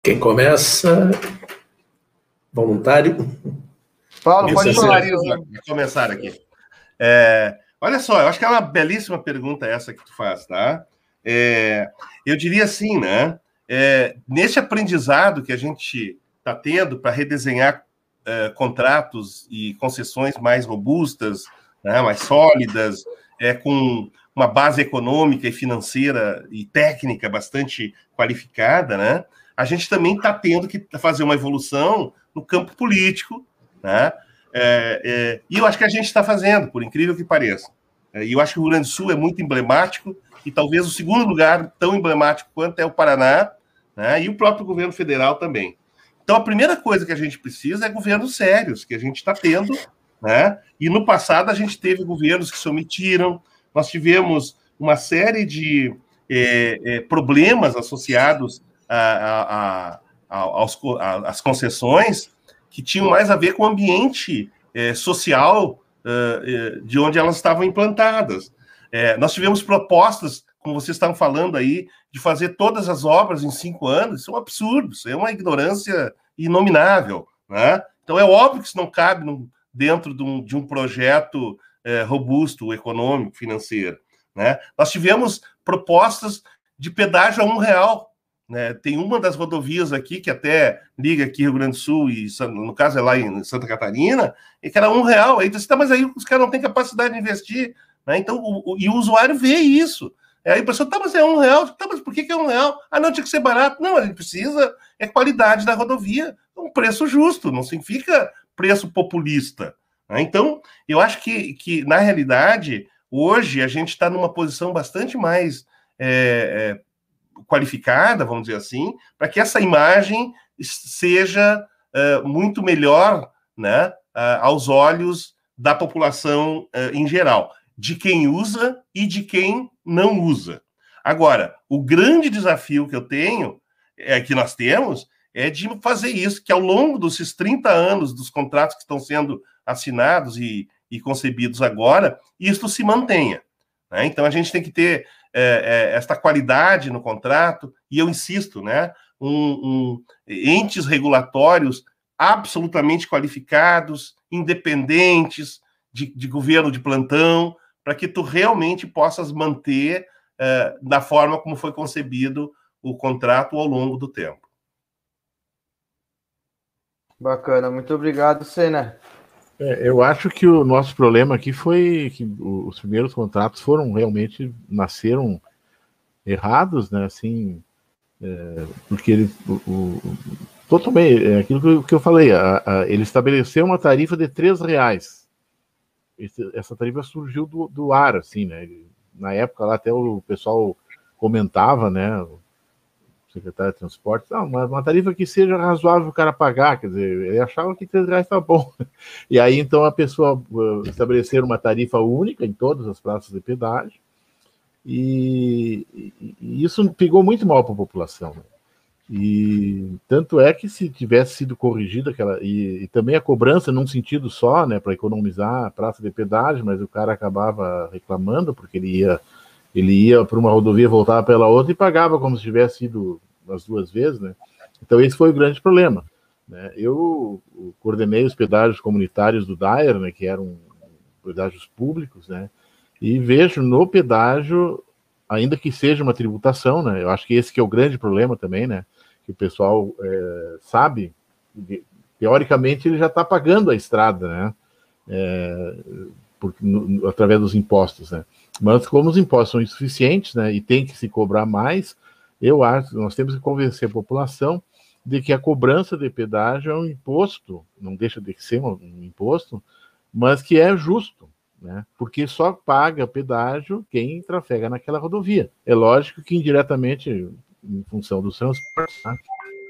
Quem começa? Voluntário? Paulo, pode falar. Vou começar aqui. É, olha só, eu acho que é uma belíssima pergunta essa que tu faz, tá? É, eu diria assim, né? É, nesse aprendizado que a gente está tendo para redesenhar é, contratos e concessões mais robustas, né, mais sólidas, é, com uma base econômica e financeira e técnica bastante qualificada, né? A gente também está tendo que fazer uma evolução no campo político, né? É, é, e eu acho que a gente está fazendo, por incrível que pareça. É, e eu acho que o Rio Grande do Sul é muito emblemático, e talvez o segundo lugar tão emblemático quanto é o Paraná, né, e o próprio governo federal também. Então, a primeira coisa que a gente precisa é governos sérios, que a gente está tendo, né? E no passado a gente teve governos que se omitiram, nós tivemos uma série de é, é, problemas associados a, a, a, às concessões que tinham mais a ver com o ambiente é, social uh, de onde elas estavam implantadas. É, nós tivemos propostas, como vocês estavam falando aí, de fazer todas as obras em cinco anos. Isso é um absurdo, isso é uma ignorância inominável. Né? Então é óbvio que isso não cabe dentro de um, de um projeto é, robusto, econômico, financeiro. Né? Nós tivemos propostas de pedágio a um real né? Tem uma das rodovias aqui, que até liga aqui Rio Grande do Sul, e no caso é lá em Santa Catarina, e que era um real. Aí disse, tá, mas aí os caras não têm capacidade de investir. Né? Então, o, o, e o usuário vê isso. Aí a pessoa, tá, mas é um real. Tá, mas por que, que é um real? Ah, não, tinha que ser barato. Não, a gente precisa, é qualidade da rodovia, um preço justo, não significa preço populista. Né? Então, eu acho que, que, na realidade, hoje a gente está numa posição bastante mais é, é, qualificada, vamos dizer assim, para que essa imagem seja uh, muito melhor né, uh, aos olhos da população uh, em geral, de quem usa e de quem não usa. Agora, o grande desafio que eu tenho, é, que nós temos, é de fazer isso, que ao longo desses 30 anos dos contratos que estão sendo assinados e, e concebidos agora, isso se mantenha. Né? Então, a gente tem que ter é, é, esta qualidade no contrato, e eu insisto, né, um, um, entes regulatórios absolutamente qualificados, independentes, de, de governo de plantão, para que tu realmente possas manter é, da forma como foi concebido o contrato ao longo do tempo. Bacana, muito obrigado, Sena. É, eu acho que o nosso problema aqui foi que os primeiros contratos foram realmente nasceram errados, né? Assim, é, porque ele, o, o, totalmente é aquilo que eu, que eu falei, a, a, ele estabeleceu uma tarifa de três reais. Esse, essa tarifa surgiu do, do ar, assim, né? Na época lá até o pessoal comentava, né? Secretário de transporte, não, uma, uma tarifa que seja razoável o cara pagar, quer dizer, ele achava que 3 reais estava bom. E aí, então, a pessoa uh, estabelecer uma tarifa única em todas as praças de pedágio, e, e, e isso pegou muito mal para a população. Né? E tanto é que se tivesse sido corrigida aquela e, e, também a cobrança num sentido só, né, para economizar a praça de pedágio, mas o cara acabava reclamando porque ele ia ele ia para uma rodovia, voltava pela outra e pagava como se tivesse ido as duas vezes, né? Então esse foi o grande problema. Né? Eu coordenei os pedágios comunitários do DAER, né, que eram pedágios públicos, né? E vejo no pedágio, ainda que seja uma tributação, né? Eu acho que esse que é o grande problema também, né? Que o pessoal é, sabe, teoricamente ele já está pagando a estrada, né? É, no, através dos impostos, né? Mas como os impostos são insuficientes, né, e tem que se cobrar mais, eu acho, nós temos que convencer a população de que a cobrança de pedágio é um imposto, não deixa de ser um, imposto, mas que é justo, né? Porque só paga pedágio quem trafega naquela rodovia. É lógico que indiretamente, em função dos transportes, né,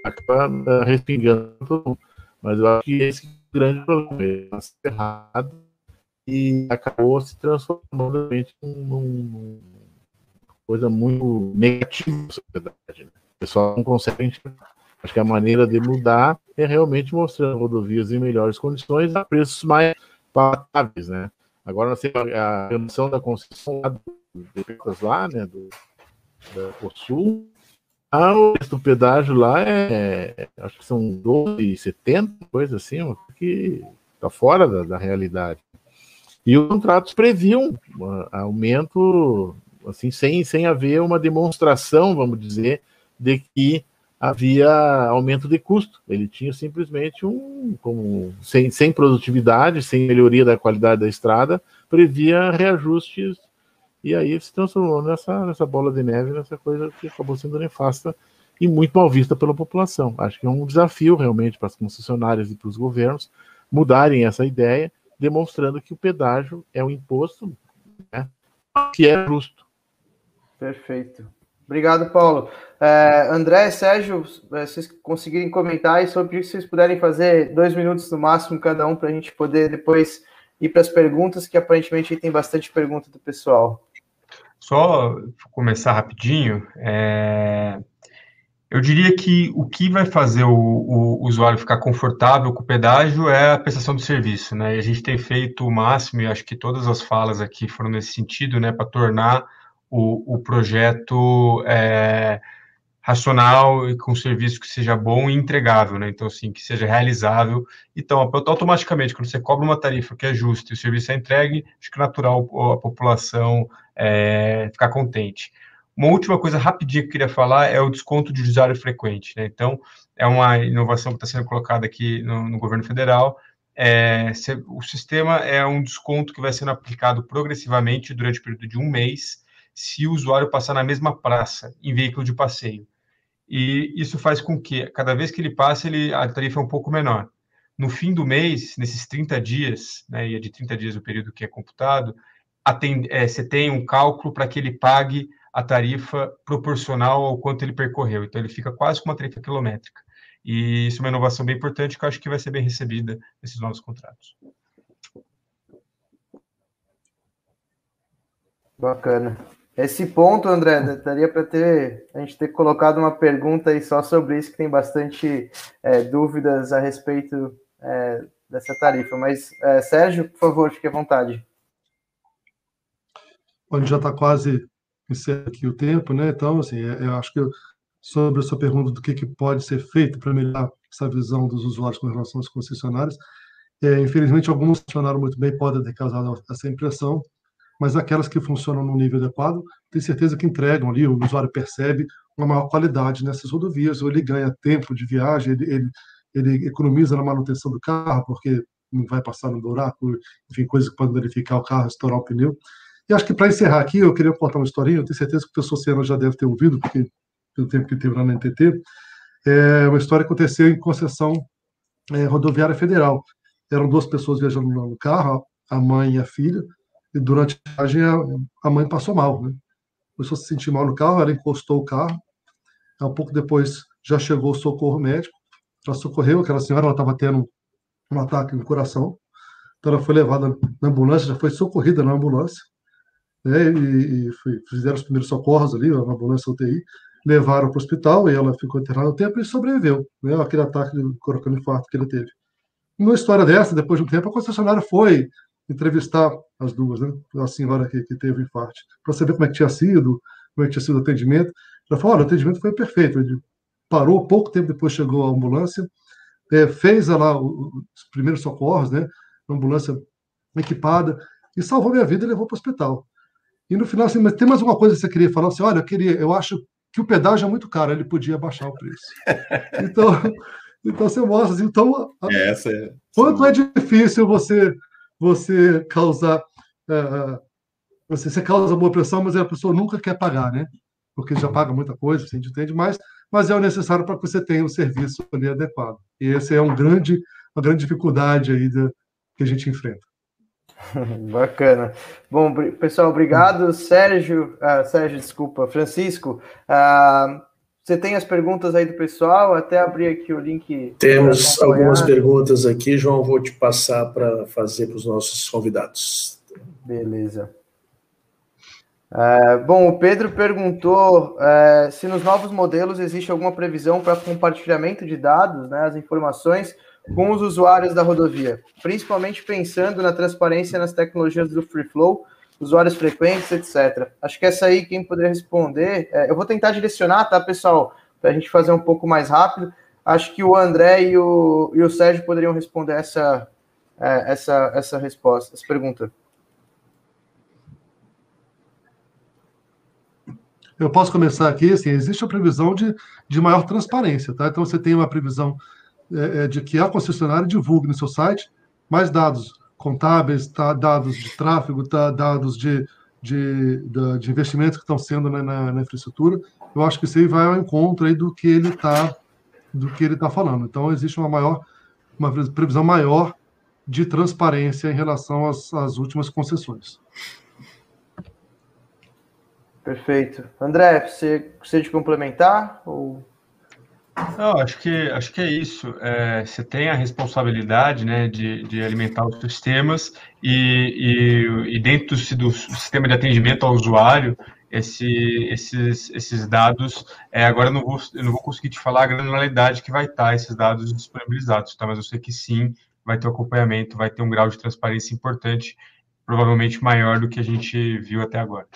acaba respingando, mas eu acho que esse é o grande problema, é errado e acabou se transformando realmente numa coisa muito negativa na sociedade. Né? O pessoal não consegue enxergar. Acho que a maneira de mudar é realmente mostrando rodovias em melhores condições a preços mais palatáveis, né? Agora nós temos a redução da concessão lá do, lá, né, do, Sul. Ah, o preço do pedágio lá é, é acho que são 12,70, coisa assim, que está fora da, da realidade. E os contratos previam um aumento, assim, sem, sem haver uma demonstração, vamos dizer, de que havia aumento de custo. Ele tinha simplesmente um, como, sem, sem produtividade, sem melhoria da qualidade da estrada, previa reajustes e aí se transformou nessa, nessa bola de neve, nessa coisa que acabou sendo nefasta e muito mal vista pela população. Acho que é um desafio realmente para as concessionárias e para os governos mudarem essa ideia demonstrando que o pedágio é um imposto né, que é justo. Perfeito. Obrigado, Paulo. É, André, Sérgio, é, vocês conseguirem comentar e sobre isso, vocês puderem fazer dois minutos no máximo cada um para a gente poder depois ir para as perguntas, que aparentemente tem bastante pergunta do pessoal. Só começar rapidinho, é... Eu diria que o que vai fazer o, o, usuário ficar confortável com o pedágio é a prestação do serviço, né? E a gente tem feito o máximo, e acho que todas as falas aqui foram nesse sentido, né, para tornar o, o projeto é, racional e com serviço que seja bom e entregável, né? Então, assim, que seja realizável. Então, automaticamente, quando você cobra uma tarifa que é justa e o serviço é entregue, acho que é natural a população é, ficar contente. Uma última coisa rapidinha que eu queria falar é o desconto de usuário frequente. Né? Então, é uma inovação que está sendo colocada aqui no, no governo federal. É, se, o sistema é um desconto que vai sendo aplicado progressivamente durante o período de um mês, se o usuário passar na mesma praça em veículo de passeio. E isso faz com que, cada vez que ele passa, ele, a tarifa é um pouco menor. No fim do mês, nesses 30 dias, né, e é de 30 dias o período que é computado, atende, é, você tem um cálculo para que ele pague a tarifa proporcional ao quanto ele percorreu. Então, ele fica quase com uma tarifa quilométrica. E isso é uma inovação bem importante que eu acho que vai ser bem recebida nesses novos contratos. Bacana. Esse ponto, André, daria para ter a gente ter colocado uma pergunta aí só sobre isso, que tem bastante é, dúvidas a respeito é, dessa tarifa. Mas, é, Sérgio, por favor, fique à vontade. A gente já está quase encerra aqui o tempo, né? Então, assim, é, eu acho que sobre a sua pergunta do que, que pode ser feito para melhorar essa visão dos usuários com relação às concessionárias, é, infelizmente, algumas funcionaram muito bem, podem ter causado essa impressão, mas aquelas que funcionam no nível adequado, tenho certeza que entregam ali, o usuário percebe uma maior qualidade nessas rodovias, ou ele ganha tempo de viagem, ele, ele, ele economiza na manutenção do carro, porque não vai passar no buraco, enfim, coisas que podem danificar o carro, estourar o pneu. E acho que para encerrar aqui, eu queria contar uma historinha, eu tenho certeza que o professor Senna já deve ter ouvido, porque pelo tempo que teve lá na NTT, é uma história que aconteceu em concessão é, rodoviária federal. Eram duas pessoas viajando no carro, a mãe e a filha, e durante a viagem a, mãe passou mal, né? Começou a se sentir mal no carro, ela encostou o carro, um pouco depois já chegou o socorro médico, ela socorreu aquela senhora, ela estava tendo um ataque no coração, então ela foi levada na ambulância, já foi socorrida na ambulância, né, e, e foi, fizeram os primeiros socorros ali, uma ambulância UTI, levaram para o hospital e ela ficou internada no tempo e sobreviveu, né, aquele ataque de infarto que ele teve. Numa história dessa, depois de um tempo, a concessionária foi entrevistar as duas, né, a senhora que, que teve o infarto, para saber como é que tinha sido, como é que tinha sido o atendimento. Ela falou, olha, o atendimento foi perfeito, ele parou, pouco tempo depois chegou a ambulância, é, fez lá os primeiros socorros, né, uma ambulância equipada, e salvou minha vida e levou para o hospital. E no final, assim, mas tem mais uma coisa que você queria falar? Assim, olha, eu queria, eu acho que o pedágio é muito caro, ele podia baixar o preço. Então, então você mostra, assim, então, Essa é... quanto é difícil você, você causar uh, você, você causa boa pressão, mas a pessoa nunca quer pagar, né? Porque já paga muita coisa, você entende mais, mas é o necessário para que você tenha um serviço ali adequado. E esse é um grande, uma grande dificuldade aí da, que a gente enfrenta. Bacana. Bom, pessoal, obrigado. Sérgio, uh, Sérgio, desculpa, Francisco, uh, você tem as perguntas aí do pessoal? Até abrir aqui o link. Temos algumas perguntas aqui, João, vou te passar para fazer para os nossos convidados. Beleza. É, bom, o Pedro perguntou é, se nos novos modelos existe alguma previsão para compartilhamento de dados, né, as informações, com os usuários da rodovia, principalmente pensando na transparência nas tecnologias do Free Flow usuários frequentes, etc. Acho que essa aí, quem poderia responder, é, eu vou tentar direcionar, tá, pessoal, para a gente fazer um pouco mais rápido. Acho que o André e o, e o Sérgio poderiam responder essa, é, essa, essa resposta, essa pergunta. Eu posso começar aqui, assim, existe a previsão de, de maior transparência, tá? Então você tem uma previsão é, é de que a concessionária divulgue no seu site mais dados contábeis, tá, dados de tráfego, tá, dados de, de, de, de investimentos que estão sendo na, na, na, infraestrutura. Eu acho que isso aí vai ao encontro aí do que ele está do que ele está falando. Então existe uma maior, uma previsão maior de transparência em relação às, às últimas concessões. Perfeito. André, você gostaria de complementar? Ou... Não, acho que, acho que é isso. É, você tem a responsabilidade né, de, de alimentar os sistemas e, e, e dentro do, sistema de atendimento ao usuário, esse, esses, esses dados, é, agora eu não, vou, eu não vou conseguir te falar a granularidade que vai estar esses dados disponibilizados, tá? mas eu sei que sim, vai ter um acompanhamento, vai ter um grau de transparência importante, provavelmente maior do que a gente viu até agora.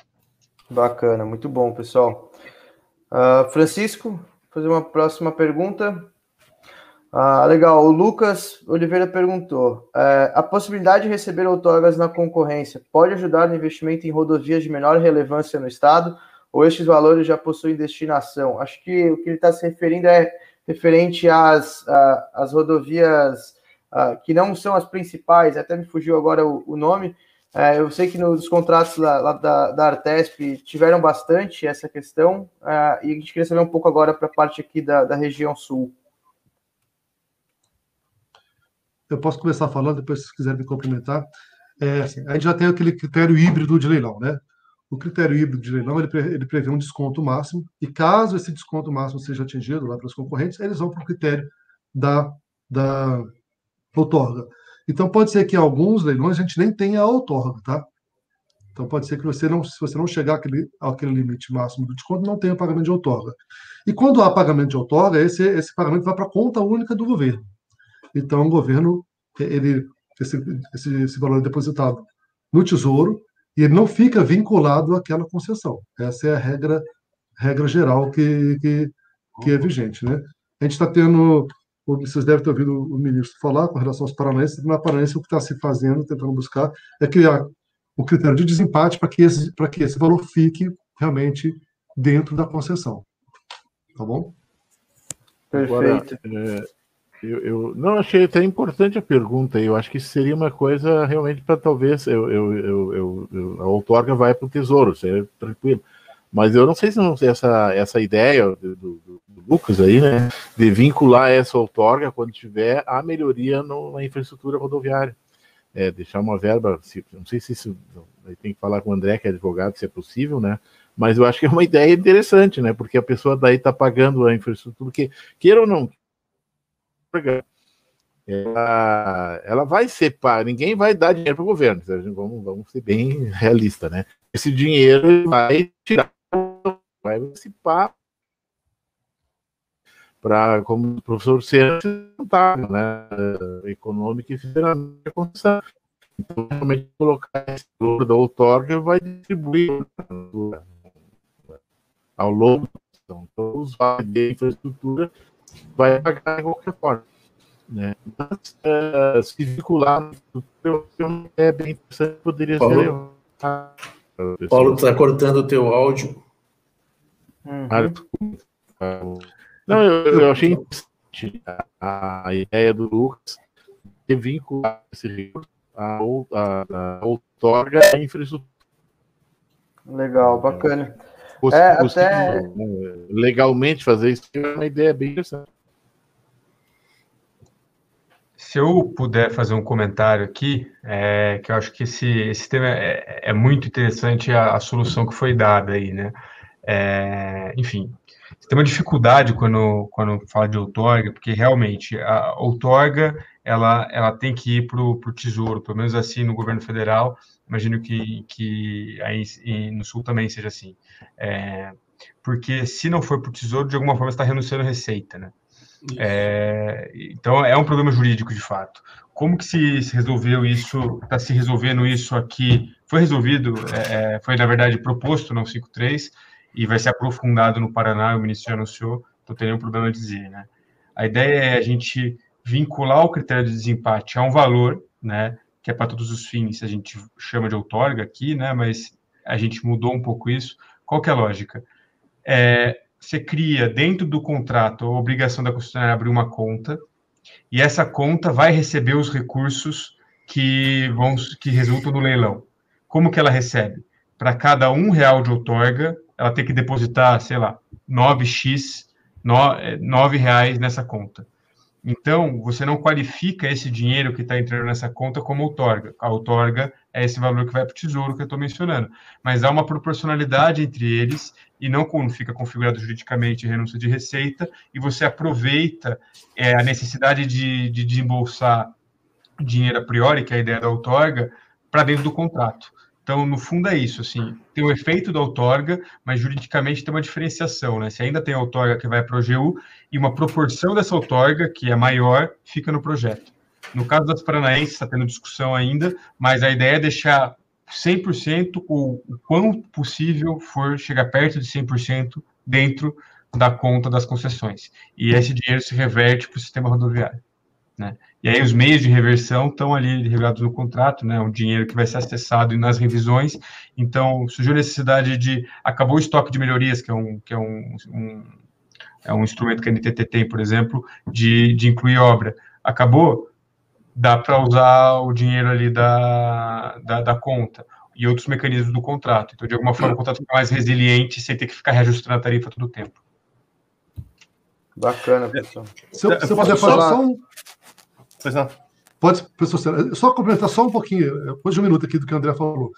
Bacana, muito bom, pessoal. Uh, Francisco, fazer uma próxima pergunta. Ah, legal. O Lucas Oliveira perguntou: é, a possibilidade de receber outorgas na concorrência pode ajudar no investimento em rodovias de menor relevância no estado? Ou estes valores já possuem destinação? Acho que o que ele está se referindo é referente às, às rodovias que não são as principais, até me fugiu agora o, o nome, é, eu sei que nos contratos da, da, da Artesp tiveram bastante essa questão, é, e a gente queria saber um pouco agora para a parte aqui da, da região sul. Eu posso começar falando, depois se quiser me complementar. É, assim, a gente já tem aquele critério híbrido de leilão, né? O critério híbrido de leilão ele, ele prevê um desconto máximo, e caso esse desconto máximo seja atingido lá para os concorrentes, eles vão para o critério da, da outorga. Então pode ser que em alguns leilões a gente nem tenha a outorga, tá? Então pode ser que você não, se você não chegar àquele, àquele limite máximo do desconto, não tenha pagamento de outorga. E quando há pagamento de outorga, esse, esse pagamento vai para a conta única do governo. Então o governo, ele, esse, esse, esse valor é depositado no tesouro e ele não fica vinculado àquela concessão. Essa é a regra, regra geral que, que, que é vigente. Né? A gente está tendo vocês devem ter ouvido o ministro falar com relação aos paranaenses, na Paranaense o que está se fazendo, tentando buscar, é criar o critério de desempate para que, esse, que esse valor fique realmente dentro da concessão. Tá bom? Perfeito. Agora, é, eu, eu, não achei até importante a pergunta. Eu acho que seria uma coisa realmente para talvez eu, eu, eu, eu, a outorga vai para o tesouro, seria tranquilo. Mas eu não sei se não, essa, essa ideia do, do, do, Lucas aí, né, de vincular essa outorga quando tiver a melhoria no, na infraestrutura rodoviária. É, deixar uma verba, se, não sei se isso, tem que falar com o André, que é advogado, se é possível, né? Mas eu acho que é uma ideia interessante, né? Porque a pessoa daí está pagando a infraestrutura, que queira ou não, ela, ela vai ser paga, ninguém vai dar dinheiro para o governo, vamos, vamos ser bem realistas, né? Esse dinheiro vai tirar vai participar para, como o professor tá, né, econômica e financeira Então, realmente, colocar esse valor da outorga vai distribuir ao longo então, o usuário de infraestrutura vai pagar de qualquer forma. Né? Mas, uh, se vincular é bem interessante, poderia Paulo, ser. Paulo está cortando o teu áudio. Uhum. Não, eu, eu achei interessante a, a, ideia do Lucas de vincular esse recurso à, outorga à infraestrutura. Legal, bacana. é, até... Né, legalmente fazer isso é uma ideia bem interessante. Se eu puder fazer um comentário aqui, é, que eu acho que esse, esse tema é, é muito interessante a, a, solução que foi dada aí, né? É, enfim, tem uma dificuldade quando, quando fala de outorga, porque realmente a outorga ela, ela tem que ir para o tesouro, pelo menos assim no governo federal, imagino que, que aí no sul também seja assim. É, porque se não for para o tesouro, de alguma forma está renunciando a receita, né? É, então é um problema jurídico de fato. Como que se, se resolveu isso? Está se resolvendo isso aqui? Foi resolvido? É, é foi na verdade proposto no 53 e vai ser aprofundado no Paraná. O ministro já anunciou. Então tem nenhum problema dizer, né? A ideia é a gente vincular o critério de desempate a um valor, né? Que é para todos os fins. A gente chama de outorga aqui, né? Mas a gente mudou um pouco isso. Qual que é a lógica? É, você cria dentro do contrato a obrigação da concessionária abrir uma conta e essa conta vai receber os recursos que vão que resultam do leilão. Como que ela recebe? Para cada um real de outorga, ela tem que depositar, sei lá, 9x, 9 reais nessa conta. Então, você não qualifica esse dinheiro que está entrando nessa conta como outorga. A outorga é esse valor que vai para o tesouro que eu estou mencionando. Mas há uma proporcionalidade entre eles e não fica configurado juridicamente renúncia de receita e você aproveita é, a necessidade de, de desembolsar dinheiro a priori, que é a ideia da outorga, para dentro do contrato. Então, no fundo, é isso. Assim, tem o efeito da outorga, mas juridicamente tem uma diferenciação. Né? Se ainda tem outorga que vai para o GU, e uma proporção dessa outorga, que é maior, fica no projeto. No caso das paranaenses, está tendo discussão ainda, mas a ideia é deixar 100% ou o quão possível for chegar perto de 100% dentro da conta das concessões. E esse dinheiro se reverte para o sistema rodoviário. Né? E aí os meios de reversão estão ali revelados no contrato, né? O dinheiro que vai ser acessado nas revisões. Então surgiu a necessidade de acabou o estoque de melhorias, que é um que é um, um é um instrumento que a NTT tem, por exemplo, de, de incluir obra. Acabou, dá para usar o dinheiro ali da, da, da, conta e outros mecanismos do contrato. Então, de alguma forma, o contrato fica mais resiliente sem ter que ficar reajustando a tarifa todo o tempo. Bacana, pessoal. Se eu, se eu puder falar só um, Pois não. Pode, professor, só complementar só um pouquinho, depois de um minuto aqui do que o André falou.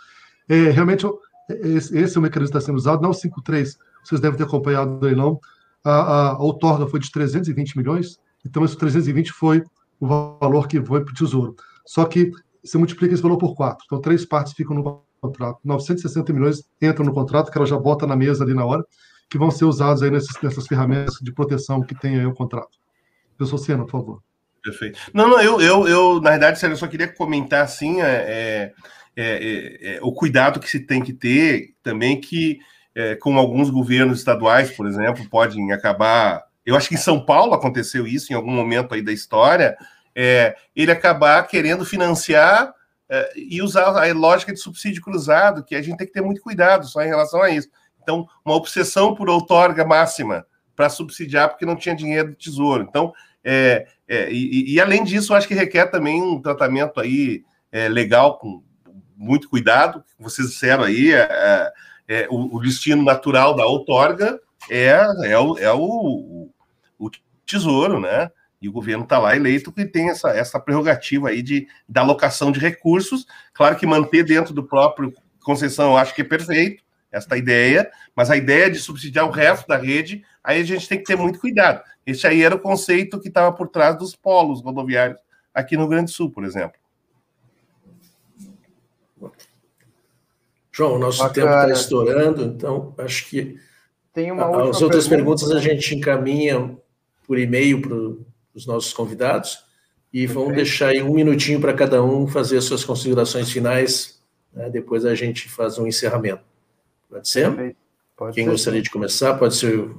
É, realmente, esse, esse, é o mecanismo que está sendo usado, não o 53, vocês devem ter acompanhado aí, não. A, a, a outorga foi de 320 milhões, então esse 320 foi o valor que foi para o Tesouro. Só que você multiplica esse valor por quatro, então três partes ficam no contrato. 960 milhões entram no contrato, que ela já bota na mesa ali na hora, que vão ser usados aí nessas ferramentas de proteção que tem aí o contrato. Professor Sena, por favor. Perfeito. Não, não, eu, eu, eu na verdade, eu só queria comentar assim, é, é, é, é, o cuidado que se tem que ter também que é, com alguns governos estaduais, por exemplo, podem acabar. Eu acho que em São Paulo aconteceu isso em algum momento aí da história, é, ele acabar querendo financiar e usar a lógica de subsídio cruzado, que a gente tem que ter muito cuidado só em relação a isso. Então, uma obsessão por outorga máxima para subsidiar porque não tinha dinheiro do tesouro. Então, é, é, e, e, além disso, acho que requer também um tratamento aí é, legal, com muito cuidado. Vocês disseram aí, é, é, é o, o, destino natural da outorga é, é, o, é o, o tesouro, né? E o governo está lá eleito que tem essa, essa prerrogativa aí de, da alocação de recursos. Claro que manter dentro do próprio concessão eu acho que é perfeito, esta ideia, mas a ideia de subsidiar o resto da rede, aí a gente tem que ter muito cuidado. Esse aí era o conceito que estava por trás dos polos rodoviários aqui no Rio Grande do Sul, por exemplo. João, o nosso Bacana. tempo está estourando, então acho que Tem uma as outras pergunta. perguntas a gente encaminha por e-mail para os nossos convidados e Perfeito. vamos deixar aí um minutinho para cada um fazer as suas considerações finais. Né? Depois a gente faz um encerramento. Pode ser? Pode Quem ser, gostaria sim. de começar? Pode ser o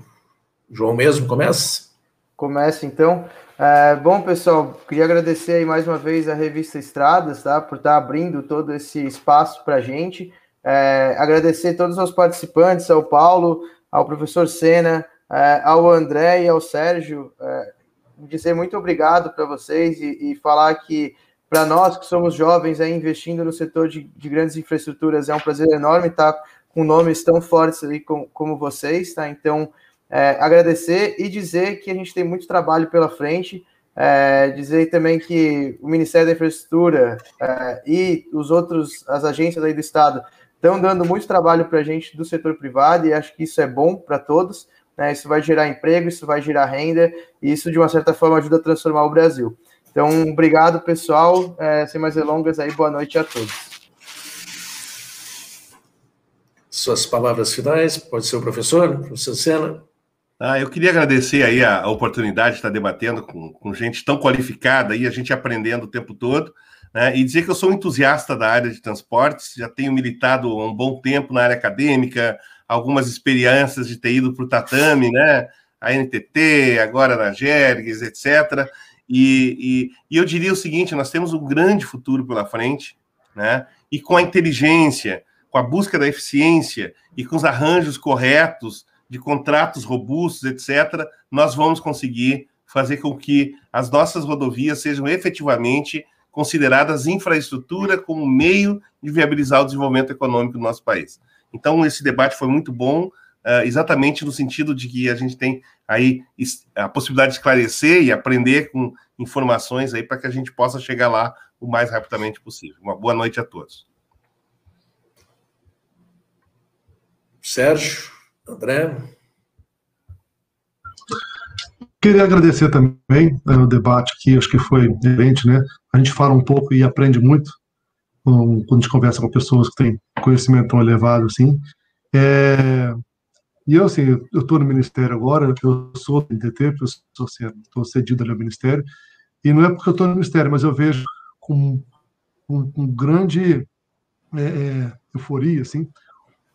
João mesmo, começa? Começa então. É, bom, pessoal, queria agradecer aí mais uma vez a revista Estradas, tá? Por estar tá abrindo todo esse espaço para a gente. É, agradecer a todos os participantes, ao Paulo, ao professor Sena, é, ao André e ao Sérgio. É, dizer muito obrigado para vocês e, e, falar que para nós que somos jovens aí investindo no setor de, de, grandes infraestruturas é um prazer enorme estar com nomes tão fortes ali como, como vocês, tá? Então, é, agradecer e dizer que a gente tem muito trabalho pela frente. É, dizer também que o Ministério da Infraestrutura é, e os outros, as agências aí do Estado, estão dando muito trabalho para a gente do setor privado e acho que isso é bom para todos. Né? Isso vai gerar emprego, isso vai gerar renda e isso, de uma certa forma, ajuda a transformar o Brasil. Então, obrigado, pessoal. É, sem mais delongas, aí, boa noite a todos. Suas palavras finais, pode ser o professor, professor Sena. Ah, eu queria agradecer aí a, a oportunidade de estar debatendo com, com, gente tão qualificada e a gente aprendendo o tempo todo, né? E dizer que eu sou entusiasta da área de transportes, já tenho militado um bom tempo na área acadêmica, algumas experiências de ter ido para o tatame, né? A NTT, agora na Jergues, etc. E, e, e eu diria o seguinte: nós temos um grande futuro pela frente, né? E com a inteligência, com a busca da eficiência e com os arranjos corretos de contratos robustos, etc., nós vamos conseguir fazer com que as nossas rodovias sejam efetivamente consideradas infraestrutura como meio de viabilizar o desenvolvimento econômico do nosso país. Então, esse debate foi muito bom, uh, exatamente no sentido de que a gente tem aí a possibilidade de esclarecer e aprender com informações aí para que a gente possa chegar lá o mais rapidamente possível. Uma boa noite a todos. Sérgio, André. Queria agradecer também né, o debate aqui, acho que foi excelente, né? A gente fala um pouco e aprende muito quando a gente conversa com pessoas que têm conhecimento tão elevado assim. É, e eu, assim, eu estou no Ministério agora, eu sou do NTT, estou cedido ali ao Ministério, e não é porque eu estou no Ministério, mas eu vejo com, com, com grande é, é euforia, assim,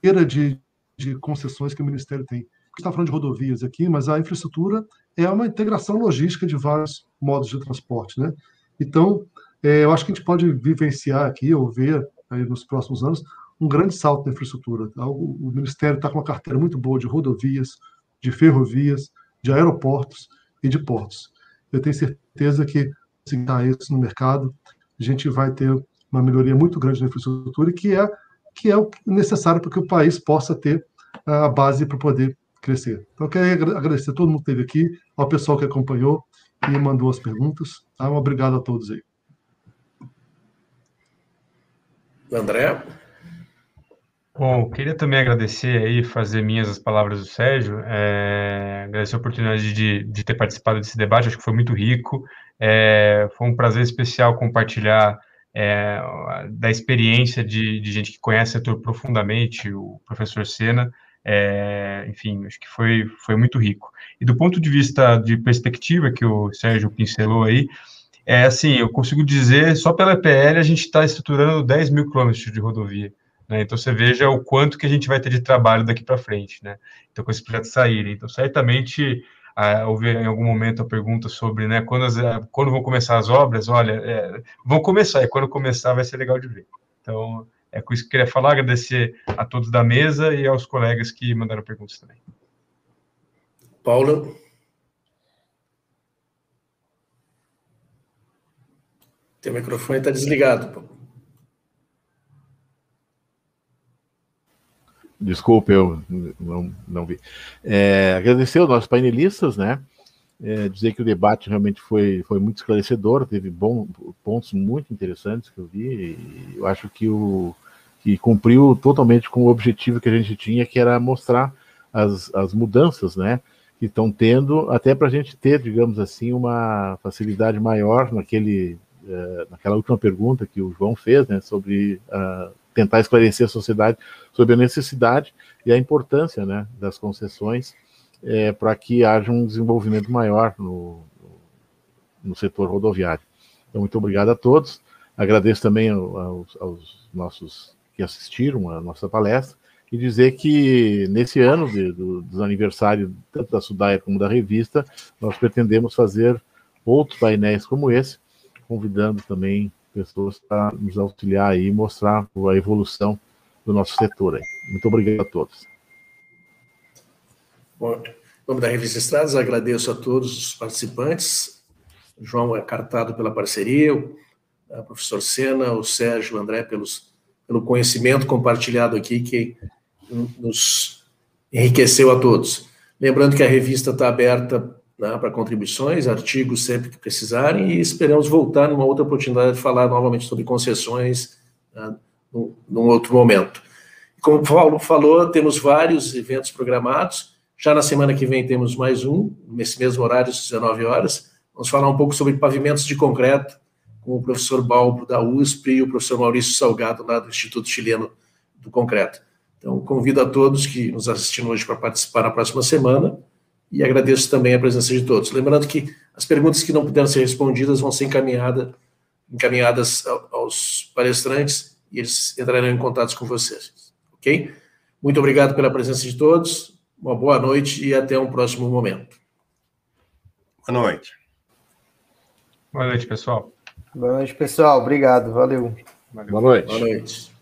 era de, de concessões que o Ministério tem. está falando de rodovias aqui, mas a infraestrutura é uma integração logística de vários modos de transporte, né? Então, é, eu acho que a gente pode vivenciar aqui, ou ver aí nos próximos anos, um grande salto na infraestrutura. O, o Ministério está com uma carteira muito boa de rodovias, de ferrovias, de aeroportos e de portos. Eu tenho certeza que, se dar isso no mercado, a gente vai ter uma melhoria muito grande na infraestrutura, que é que é o necessário para que o país possa ter a base para poder crescer. Então, eu quero agradecer a todo mundo que esteve aqui, ao pessoal que acompanhou e mandou as perguntas. Tá? Um obrigado a todos aí. André? Bom, queria também agradecer aí, fazer minhas as palavras do Sérgio, é, agradecer a oportunidade de, de ter participado desse debate, acho que foi muito rico, é, foi um prazer especial compartilhar é, da experiência de, de, gente que conhece o setor profundamente, o professor Sena, é, enfim, acho que foi, foi muito rico. E do ponto de vista de perspectiva que o Sérgio pincelou aí, é assim, eu consigo dizer, só pela EPL a gente está estruturando 10 mil quilômetros de rodovia. Né? Então você veja o quanto que a gente vai ter de trabalho daqui para frente, né? Então, com esses projetos saírem. Então, certamente ah, houve em algum momento a pergunta sobre né, quando, as, quando vão começar as obras, olha, é, vão começar, e quando começar vai ser legal de ver. Então, é com isso que eu queria falar, agradecer a todos da mesa e aos colegas que mandaram perguntas também. Paulo. Teu microfone está desligado, Paulo. Desculpe, eu não, não vi. É, agradecer aos nossos painelistas, né? É, dizer que o debate realmente foi, foi muito esclarecedor, teve bom, pontos muito interessantes que eu vi, e eu acho que, o, que cumpriu totalmente com o objetivo que a gente tinha, que era mostrar as, as mudanças, né? Que estão tendo, até para a gente ter, digamos assim, uma facilidade maior naquele, uh, naquela última pergunta que o João fez, né? Sobre tentar esclarecer a sociedade sobre a necessidade e a importância né, das concessões é, para que haja um desenvolvimento maior no, no setor rodoviário. Então, muito obrigado a todos. Agradeço também aos, aos nossos que assistiram à nossa palestra e dizer que nesse ano de, do, dos aniversários tanto da Sudaia como da revista, nós pretendemos fazer outros painéis como esse, convidando também pessoas para nos auxiliar aí e mostrar a evolução do nosso setor. Aí. Muito obrigado a todos. Bom, nome da Revista Estradas, agradeço a todos os participantes. O João é cartado pela parceria, o professor Sena, o Sérgio, o André, pelos, pelo conhecimento compartilhado aqui, que nos enriqueceu a todos. Lembrando que a revista está aberta né, para contribuições, artigos sempre que precisarem, e esperamos voltar numa outra oportunidade de falar novamente sobre concessões né, num, num outro momento. Como o Paulo falou, temos vários eventos programados. Já na semana que vem temos mais um, nesse mesmo horário, às 19 horas. Vamos falar um pouco sobre pavimentos de concreto, com o professor Balbo da USP e o professor Maurício Salgado, lá do Instituto Chileno do Concreto. Então, convido a todos que nos assistiram hoje para participar na próxima semana e agradeço também a presença de todos. Lembrando que as perguntas que não puderam ser respondidas vão ser encaminhada, encaminhadas aos palestrantes e eles entrarão em contato com vocês. Ok? Muito obrigado pela presença de todos, uma boa noite e até um próximo momento. Boa noite. Boa noite, pessoal. Boa noite, pessoal. Obrigado. Valeu. Valeu. Boa noite. Boa noite.